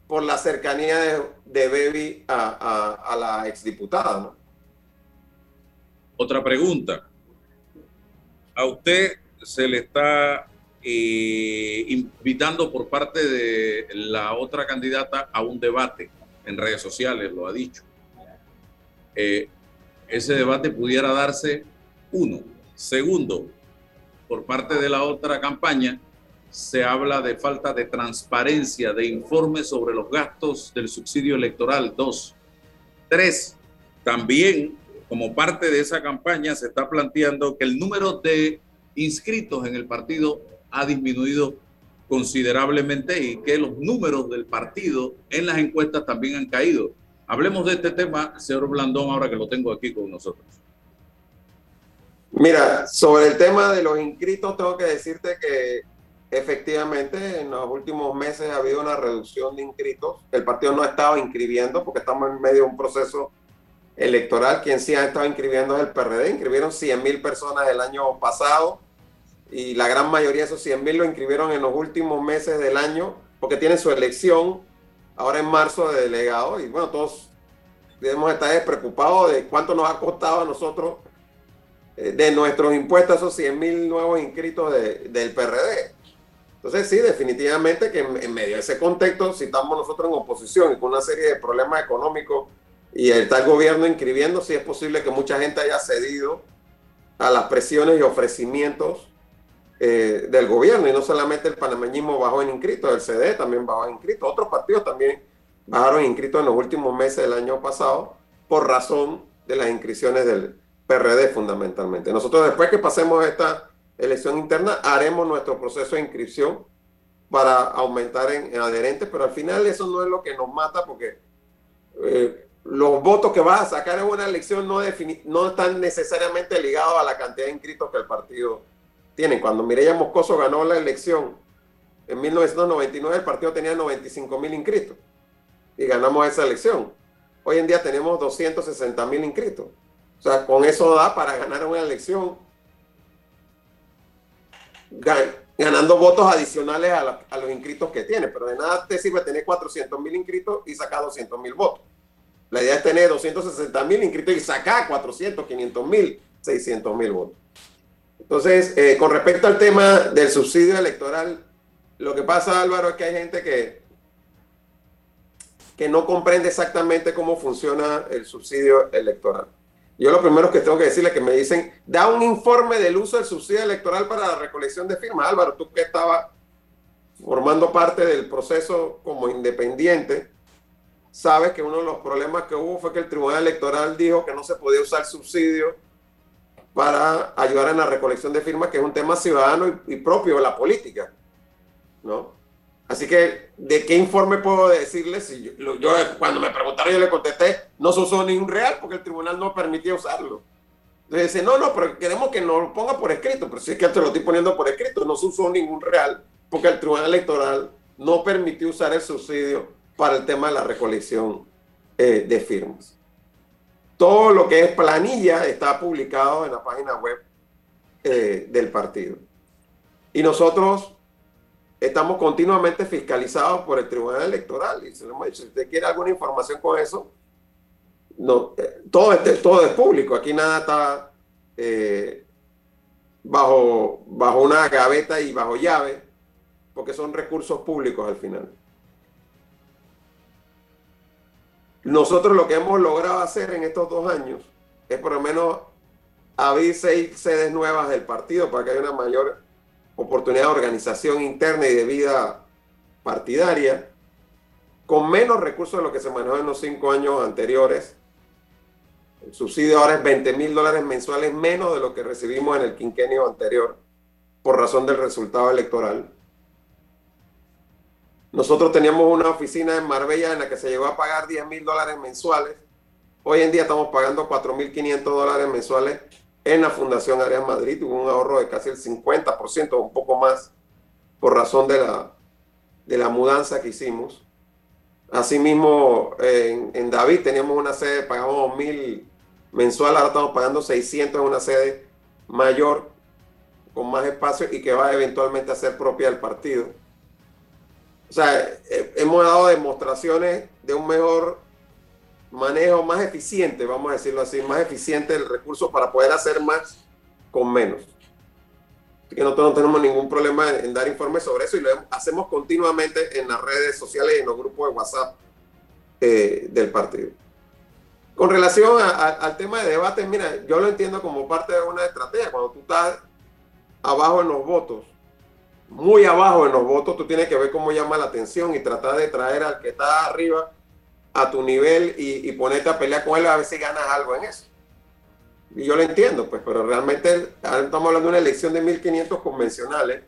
por la cercanía de, de a la exdiputada, ¿no? Otra pregunta. A usted se le está eh, invitando por parte de la otra candidata a un debate en redes sociales, lo ha dicho. Eh, ese debate pudiera darse, uno. Segundo, por parte de la otra campaña, se habla de falta de transparencia, de informes sobre los gastos del subsidio electoral. Dos. Tres, también como parte de esa campaña se está planteando que el número de inscritos en el partido ha disminuido considerablemente y que los números del partido en las encuestas también han caído. Hablemos de este tema, señor Blandón, ahora que lo tengo aquí con nosotros. Mira, sobre el tema de los inscritos, tengo que decirte que efectivamente en los últimos meses ha habido una reducción de inscritos. El partido no ha estado inscribiendo porque estamos en medio de un proceso electoral. Quien sí ha estado inscribiendo es el PRD. Inscribieron 100 mil personas el año pasado y la gran mayoría de esos 100 mil lo inscribieron en los últimos meses del año porque tienen su elección ahora en marzo de delegado y bueno, todos debemos estar preocupados de cuánto nos ha costado a nosotros eh, de nuestros impuestos esos 100 mil nuevos inscritos del PRD. Entonces sí, definitivamente que en, medio de ese contexto, si estamos nosotros en oposición y con una serie de problemas económicos y está el gobierno inscribiendo, sí es posible que mucha gente haya cedido a las presiones y ofrecimientos eh, del gobierno y no solamente el panameñismo bajó en inscritos, el CD también bajó en inscritos, otros partidos también bajaron inscritos en los últimos meses del año pasado por razón de las inscripciones del PRD fundamentalmente. Nosotros después que pasemos esta elección interna haremos nuestro proceso de inscripción para aumentar en, en adherentes, pero al final eso no es lo que nos mata porque eh, los votos que vas a sacar en una elección no, no están necesariamente ligados a la cantidad de inscritos que el partido tienen. Cuando Mireya Moscoso ganó la elección en 1999, el partido tenía 95 mil inscritos y ganamos esa elección. Hoy en día tenemos 260 mil inscritos. O sea, con eso da para ganar una elección ganando votos adicionales a, los inscritos que tiene. Pero de nada te sirve tener 400 mil inscritos y sacar 200 mil votos. La idea es tener 260 mil inscritos y sacar 400, 500 mil, 600 mil votos. Entonces, eh, con respecto al tema del subsidio electoral, lo que pasa, Álvaro, es que hay gente que, que no comprende exactamente cómo funciona el subsidio electoral. Yo lo primero que tengo que decirle es que me dicen, da un informe del uso del subsidio electoral para la recolección de firmas. Álvaro, tú que estabas formando parte del proceso como independiente, sabes que uno de los problemas que hubo fue que el Tribunal Electoral dijo que no se podía usar subsidio para ayudar en la recolección de firmas, que es un tema ciudadano y, y propio de la política, ¿no? Así que, ¿de qué informe puedo decirles? Si yo, cuando me preguntaron, yo le contesté, no se usó ningún real porque el tribunal no permitía usarlo. Entonces dice, no, no, pero queremos que nos lo ponga por escrito, pero si es que te lo estoy poniendo por escrito, no se usó ningún real porque el tribunal electoral no permitió usar el subsidio para el tema de la recolección eh, de firmas. Todo lo que es planilla está publicado en la página web eh, del partido. Y nosotros estamos continuamente fiscalizados por el Tribunal Electoral. Y se lo hemos dicho, si usted quiere alguna información con eso, no, eh, todo, este, todo es público. Aquí nada está eh, bajo, bajo una gaveta y bajo llave, porque son recursos públicos al final. Nosotros lo que hemos logrado hacer en estos dos años es por lo menos abrir seis sedes nuevas del partido para que haya una mayor oportunidad de organización interna y de vida partidaria, con menos recursos de lo que se manejó en los cinco años anteriores. El subsidio ahora es 20 mil dólares mensuales menos de lo que recibimos en el quinquenio anterior por razón del resultado electoral. Nosotros teníamos una oficina en Marbella en la que se llegó a pagar 10 mil dólares mensuales. Hoy en día estamos pagando 4.500 dólares mensuales en la Fundación Área Madrid. Hubo un ahorro de casi el 50%, un poco más, por razón de la, de la mudanza que hicimos. Asimismo, en, David teníamos una sede, pagamos mil mensual, ahora estamos pagando 600 en una sede mayor, con más espacio y que va eventualmente a ser propia del partido. O sea, hemos dado demostraciones de un mejor manejo, más eficiente, vamos a decirlo así, más eficiente del recurso para poder hacer más con menos. Así que nosotros no tenemos ningún problema en, dar informes sobre eso y lo hacemos continuamente en las redes sociales y en los grupos de WhatsApp eh, del partido. Con relación al tema de debate, mira, yo lo entiendo como parte de una estrategia. Cuando tú estás abajo en los votos, muy abajo en los votos, tú tienes que ver cómo llama la atención y tratar de traer al que está arriba a tu nivel y, ponerte a pelear con él a ver si ganas algo en eso. Y yo lo entiendo, pues, pero realmente estamos hablando de una elección de 1.500 convencionales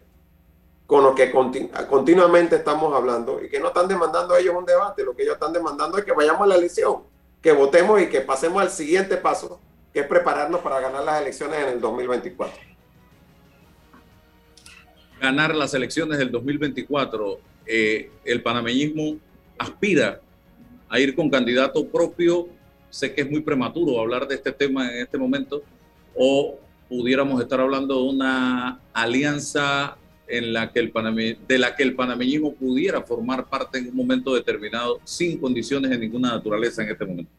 con los que continuamente estamos hablando y que no están demandando ellos un debate, lo que ellos están demandando es que vayamos a la elección que votemos y que pasemos al siguiente paso, que es prepararnos para ganar las elecciones en el 2024. Ganar las elecciones del 2024, eh, el panameñismo aspira a ir con candidato propio. Sé que es muy prematuro hablar de este tema en este momento, o pudiéramos estar hablando de una alianza en la que el de la que el panameñismo pudiera formar parte en un momento determinado sin condiciones de ninguna naturaleza en este momento?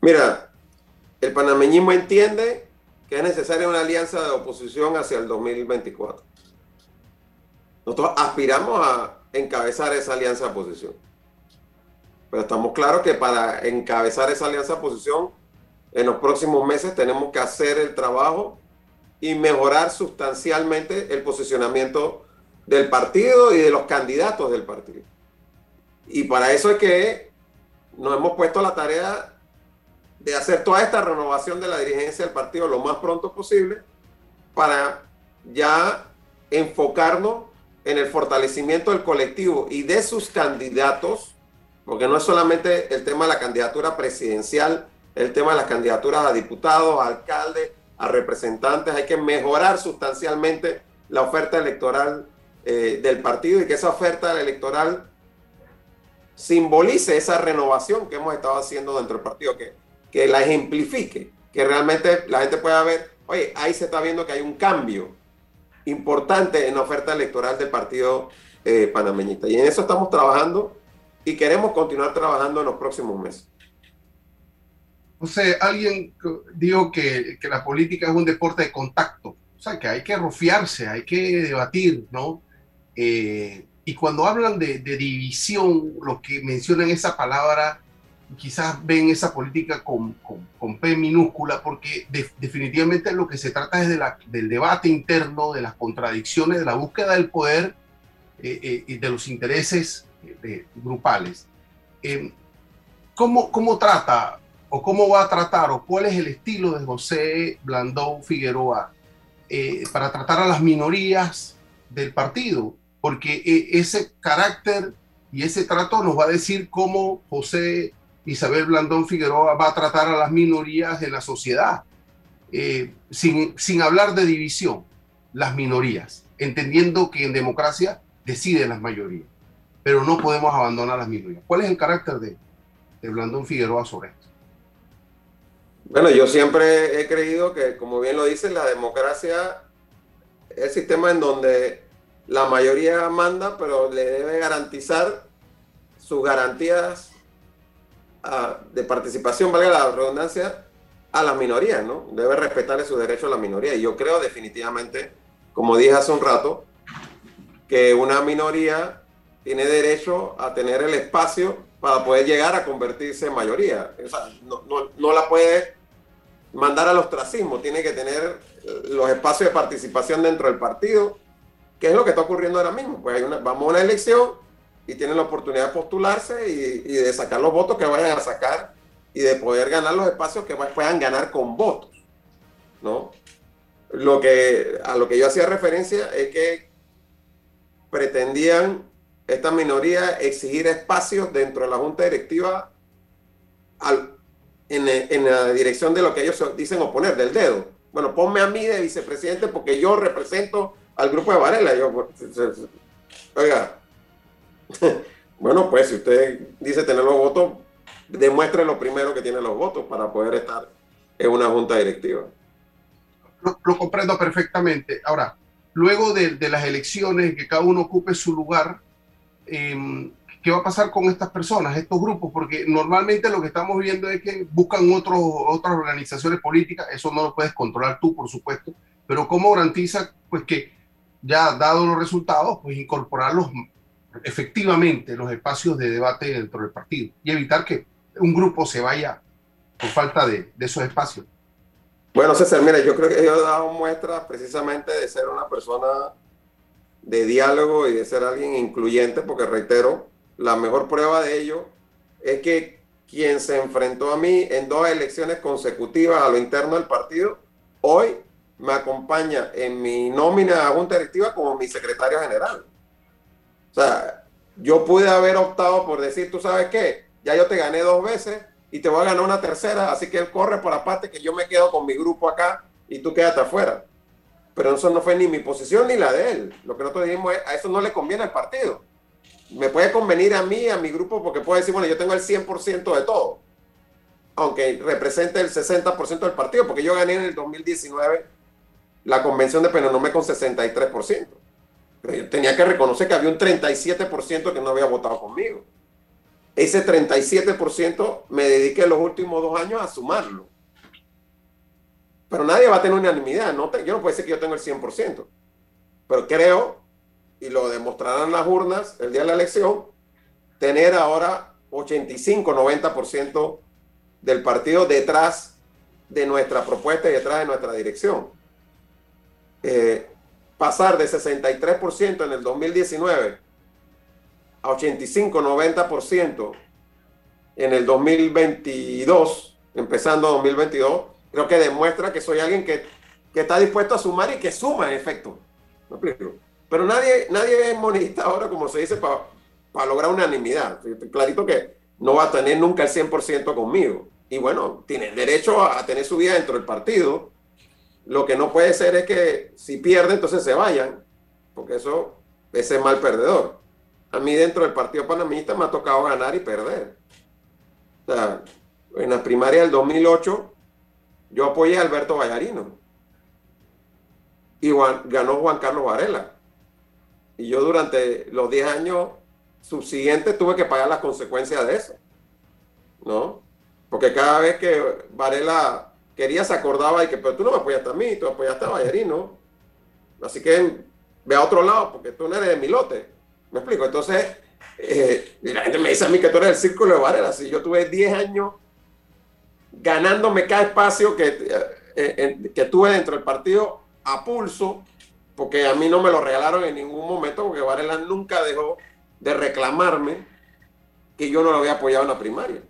Mira, el panameñismo entiende que es necesaria una alianza de oposición hacia el 2024. Nosotros aspiramos a encabezar esa alianza de oposición. Pero estamos claros que para encabezar esa alianza de oposición, en los próximos meses tenemos que hacer el trabajo y mejorar sustancialmente el posicionamiento del partido y de los candidatos del partido. Y para eso es que nos hemos puesto la tarea de hacer toda esta renovación de la dirigencia del partido lo más pronto posible para ya enfocarnos en el fortalecimiento del colectivo y de sus candidatos, porque no es solamente el tema de la candidatura presidencial, el tema de las candidaturas a diputados, a alcaldes, a representantes, hay que mejorar sustancialmente la oferta electoral eh, del partido y que esa oferta electoral simbolice esa renovación que hemos estado haciendo dentro del partido, que, que la ejemplifique, que realmente la gente pueda ver, oye, ahí se está viendo que hay un cambio importante en la oferta electoral del partido eh, panameñista. Y en eso estamos trabajando y queremos continuar trabajando en los próximos meses. O sea, alguien dijo que, que, la política es un deporte de contacto, o sea, que hay que rufiarse, hay que debatir, ¿no? Eh, y cuando hablan de, de, división, lo que mencionan esa palabra, quizás ven esa política con, con, con P minúscula, porque definitivamente lo que se trata es de la, del debate interno, de las contradicciones, de la búsqueda del poder eh, eh, y de los intereses grupales. ¿cómo, ¿Cómo trata o cómo va a tratar o cuál es el estilo de José Blandón Figueroa eh, para tratar a las minorías del partido, porque eh, ese carácter y ese trato nos va a decir cómo José Isabel Blandón Figueroa va a tratar a las minorías de la sociedad, eh, sin, sin hablar de división, las minorías, entendiendo que en democracia deciden las mayorías, pero no podemos abandonar las minorías. ¿Cuál es el carácter de, de Blandón Figueroa sobre esto? Bueno, yo siempre he creído que, como bien lo dice, la democracia es el sistema en donde la mayoría manda, pero le debe garantizar sus garantías ah, de participación, valga la redundancia, a las minorías, ¿no? Debe respetarle sus derechos a la minoría. Y yo creo definitivamente, como dije hace un rato, que una minoría tiene derecho a tener el espacio para poder llegar a convertirse en mayoría. O sea, no, no, no la puede mandar al ostracismo, tiene que tener los espacios de participación dentro del partido, que es lo que está ocurriendo ahora mismo. Pues hay una, vamos a una elección y tienen la oportunidad de postularse y, de sacar los votos que vayan a sacar y de poder ganar los espacios que puedan ganar con votos, ¿no? Lo que, a lo que yo hacía referencia es que pretendían esta minoría exigir espacios dentro de la junta directiva al, en, la dirección de lo que ellos dicen oponer, del dedo. Bueno, ponme a mí de vicepresidente porque yo represento al grupo de Varela. Yo, pues, oiga, bueno, pues si usted dice tener los votos, demuestre lo primero que tiene los votos para poder estar en una junta directiva. Lo, comprendo perfectamente. Ahora, luego de, de, las elecciones, que cada uno ocupe su lugar, eh, ¿qué va a pasar con estas personas, estos grupos? Porque normalmente lo que estamos viendo es que buscan otros, otras organizaciones políticas, eso no lo puedes controlar tú, por supuesto, pero ¿cómo garantiza pues, que ya dado los resultados, pues incorporarlos efectivamente los espacios de debate dentro del partido y evitar que un grupo se vaya por falta de, esos espacios? Bueno, César, mira, yo creo que yo he dado muestras precisamente de ser una persona de diálogo y de ser alguien incluyente, porque reitero, la mejor prueba de ello es que quien se enfrentó a mí en dos elecciones consecutivas a lo interno del partido, hoy me acompaña en mi nómina a Junta Directiva como mi secretario general. O sea, yo pude haber optado por decir, tú sabes qué, ya yo te gané dos veces y te voy a ganar una tercera, así que él corre por aparte que yo me quedo con mi grupo acá y tú quédate afuera. Pero eso no fue ni mi posición ni la de él. Lo que nosotros dijimos es, a eso no le conviene al partido me puede convenir a mí, a mi grupo, porque puedo decir, bueno, yo tengo el 100% de todo, aunque represente el 60% del partido, porque yo gané en el 2019 la convención de Penonomé con 63%. Pero yo tenía que reconocer que había un 37% que no había votado conmigo. Ese 37% me dediqué los últimos dos años a sumarlo. Pero nadie va a tener unanimidad. No yo no puedo decir que yo tengo el 100%. Pero creo y lo demostrarán las urnas el día de la elección, tener ahora 85-90% del partido detrás de nuestra propuesta y detrás de nuestra dirección. Eh, pasar de 63% en el 2019 a 85-90% en el 2022, empezando 2022, creo que demuestra que soy alguien que, que está dispuesto a sumar y que suma en efecto. Pero nadie, nadie es monista ahora, como se dice, para lograr unanimidad. Clarito que no va a tener nunca el 100% conmigo. Y bueno, tiene derecho a, tener su vida dentro del partido. Lo que no puede ser es que si pierde, entonces se vayan, porque eso es el mal perdedor. A mí dentro del partido panamista me ha tocado ganar y perder. O sea, en las primarias del 2008 yo apoyé a Alberto Vallarino y ganó Juan Carlos Varela. Y yo durante los 10 años subsiguientes tuve que pagar las consecuencias de eso. ¿No? Porque cada vez que Varela quería se acordaba y que, pero tú no me apoyaste a mí, tú apoyaste a Vallarino. Así que ve a otro lado porque tú no eres de mi lote. ¿Me explico? Entonces, eh, la gente me dice a mí que tú eres el círculo de Varela. Si yo tuve 10 años ganándome cada espacio que, eh, eh, que tuve dentro del partido a pulso, porque a mí no me lo regalaron en ningún momento, porque Varela nunca dejó de reclamarme que yo no lo había apoyado en la primaria.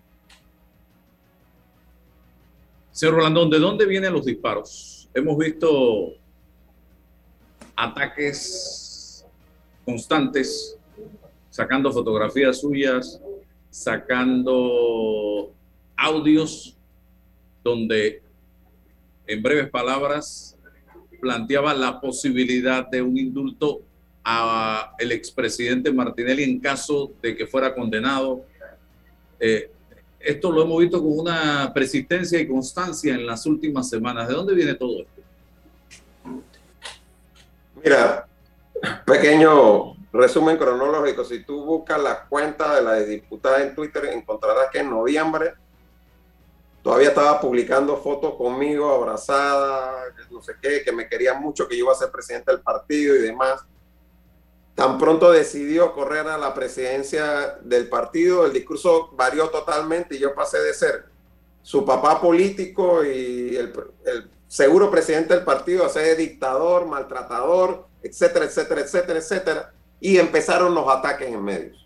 Señor Rolandón, ¿de dónde vienen los disparos? Hemos visto ataques constantes, sacando fotografías suyas, sacando audios donde, en breves palabras, planteaba la posibilidad de un indulto a el expresidente Martinelli en caso de que fuera condenado. Eh, esto lo hemos visto con una persistencia y constancia en las últimas semanas. ¿De dónde viene todo esto? Mira, pequeño resumen cronológico. Si tú buscas la cuenta de la diputada en Twitter, encontrarás que en noviembre todavía estaba publicando fotos conmigo, abrazada, no sé qué, que me quería mucho, que yo iba a ser presidente del partido y demás. Tan pronto decidió correr a la presidencia del partido, el discurso varió totalmente y yo pasé de ser su papá político y el, seguro presidente del partido a ser dictador, maltratador, etcétera, etcétera, etcétera, etcétera. Y empezaron los ataques en medios.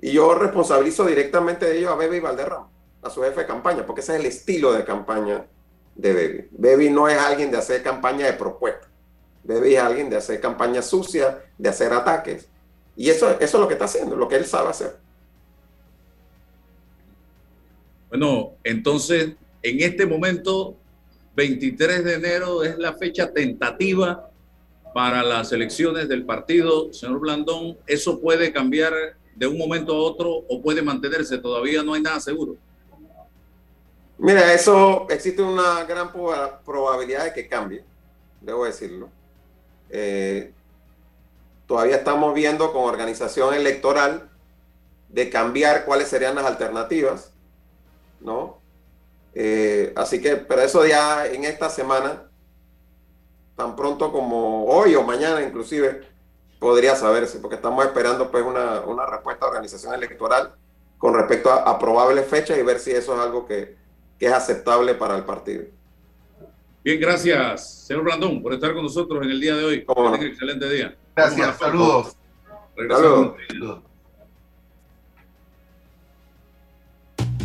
Y yo responsabilizo directamente de ello a Bebe Valderrama, a su jefe de campaña, porque ese es el estilo de campaña de Bebe. Bebe no es alguien de hacer campaña de propuesta. Bebe es alguien de hacer campaña sucia, de hacer ataques. Y eso, eso es lo que está haciendo, lo que él sabe hacer. Bueno, entonces, en este momento, 23 de enero es la fecha tentativa para las elecciones del partido. Señor Blandón, ¿eso puede cambiar de un momento a otro o puede mantenerse? Todavía no hay nada seguro. Mira, eso existe una gran probabilidad de que cambie, debo decirlo. Eh, todavía estamos viendo con organización electoral de cambiar cuáles serían las alternativas, ¿no? Eh, así que, pero eso ya en esta semana, tan pronto como hoy o mañana inclusive, podría saberse, porque estamos esperando pues una, respuesta de organización electoral con respecto a, probables fechas y ver si eso es algo que, es aceptable para el partido. Bien, gracias, señor Blandón, por estar con nosotros en el día de hoy. un excelente día. Gracias, saludos. Saludos.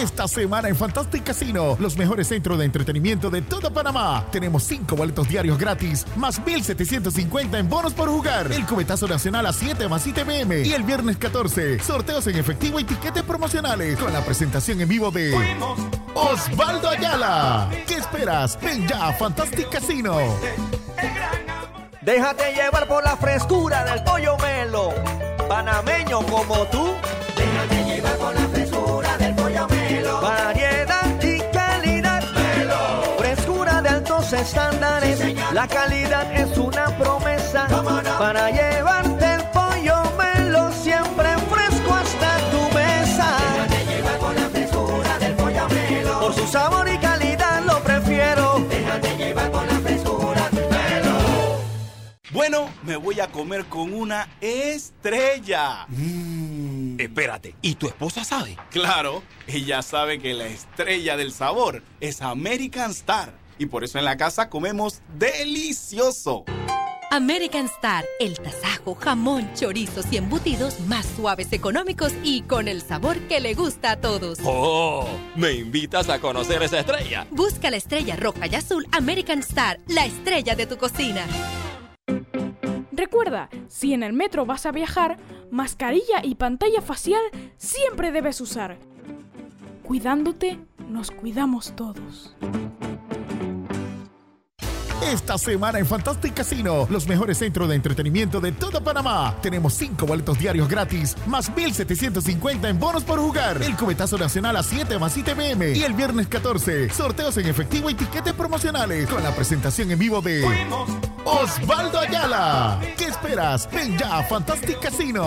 Esta semana en Fantastic Casino, los mejores centros de entretenimiento de toda Panamá. Tenemos 5 boletos diarios gratis, más 1,750 en bonos por jugar. El cubetazo nacional a 7 más ITBM. Y el viernes 14, sorteos en efectivo y tiquetes promocionales con la presentación en vivo de Osvaldo Ayala. ¿Qué esperas? Ven ya a Fantastic Casino. Déjate llevar por la frescura del pollo melo. Panameño como tú. Déjate estándares. la calidad es una promesa. Para llevarte el pollo melo siempre fresco hasta tu mesa. Déjate llevar por la frescura del pollo melo. Por su sabor y calidad lo prefiero. Déjate llevar por la frescura del melo. Bueno, me voy a comer con una estrella. Mmm. Espérate, ¿y tu esposa sabe? Claro, ella sabe que la estrella del sabor es American Star. Y por eso en la casa comemos delicioso. American Star, el tasajo, jamón, chorizos y embutidos más suaves, económicos y con el sabor que le gusta a todos. ¡Oh! ¿Me invitas a conocer esa estrella? Busca la estrella roja y azul American Star, la estrella de tu cocina. Recuerda, si en el metro vas a viajar, mascarilla y pantalla facial siempre debes usar. Cuidándote, nos cuidamos todos. Esta semana en Fantastic Casino, los mejores centros de entretenimiento de toda Panamá. Tenemos 5 boletos diarios gratis, más 1,750 en bonos por jugar. El cubetazo nacional a 7 más ITBM. Y el viernes 14, sorteos en efectivo y tiquetes promocionales con la presentación en vivo de Osvaldo Ayala. ¿Qué esperas? Ven ya a Fantastic Casino.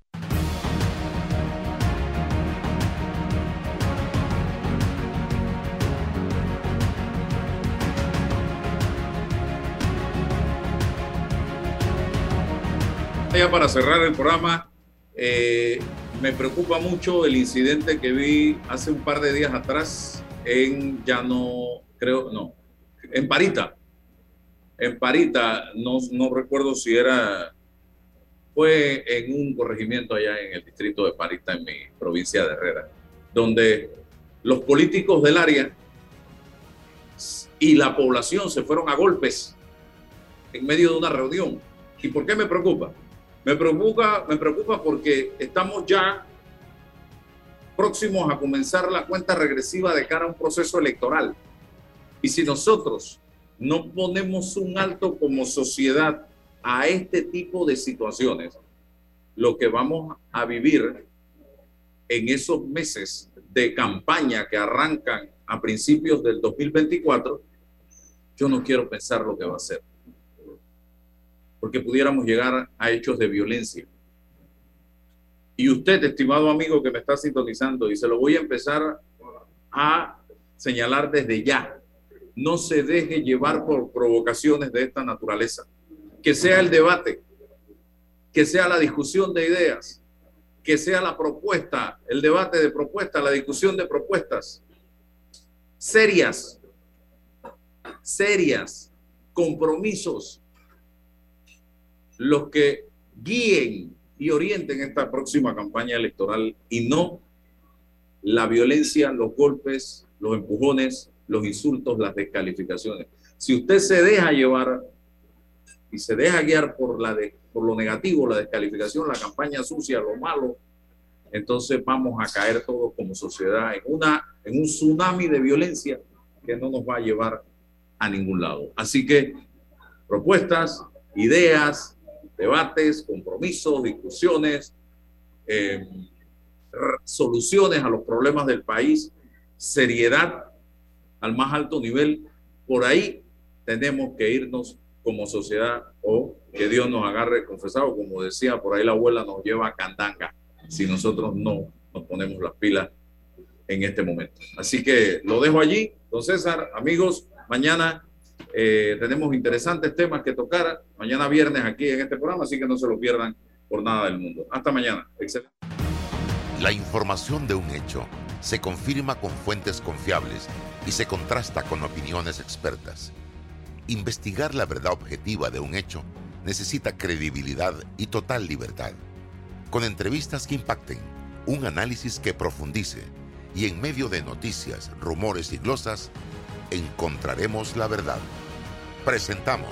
Ya para cerrar el programa, eh, me preocupa mucho el incidente que vi hace un par de días atrás en Llano, creo, no, en Parita. En Parita, no, no recuerdo si era fue en un corregimiento allá en el distrito de Parita, en mi provincia de Herrera, donde los políticos del área y la población se fueron a golpes en medio de una reunión. ¿Y por qué me preocupa? Me preocupa, me preocupa porque estamos ya próximos a comenzar la cuenta regresiva de cara a un proceso electoral. Y si nosotros no ponemos un alto como sociedad a este tipo de situaciones, lo que vamos a vivir en esos meses de campaña que arrancan a principios del 2024, yo no quiero pensar lo que va a ser. Porque pudiéramos llegar a hechos de violencia. Y usted, estimado amigo que me está sintonizando, y se lo voy a empezar a señalar desde ya, no se deje llevar por provocaciones de esta naturaleza. Que sea el debate, que sea la discusión de ideas, que sea la propuesta, el debate de propuestas, la discusión de propuestas serias, serias, compromisos, los que guíen y orienten esta próxima campaña electoral y no la violencia, los golpes, los empujones, los insultos, las descalificaciones. Si usted se deja llevar y se deja guiar por, la de, por lo negativo, la descalificación, la campaña sucia, lo malo, entonces vamos a caer todos como sociedad en, una, en un tsunami de violencia que no nos va a llevar a ningún lado. Así que propuestas, ideas, debates, compromisos, discusiones, eh, soluciones a los problemas del país, seriedad al más alto nivel. Por ahí tenemos que irnos como sociedad o que Dios nos agarre confesado, como decía por ahí la abuela, nos lleva a candanga si nosotros no nos ponemos las pilas en este momento. Así que lo dejo allí, don César, amigos, mañana eh, tenemos interesantes temas que tocar, mañana viernes aquí en este programa, así que no se lo pierdan por nada del mundo. Hasta mañana. La información de un hecho se confirma con fuentes confiables y se contrasta con opiniones expertas. Investigar la verdad objetiva de un hecho necesita credibilidad y total libertad. Con entrevistas que impacten, un análisis que profundice y en medio de noticias, rumores y glosas, encontraremos la verdad. Presentamos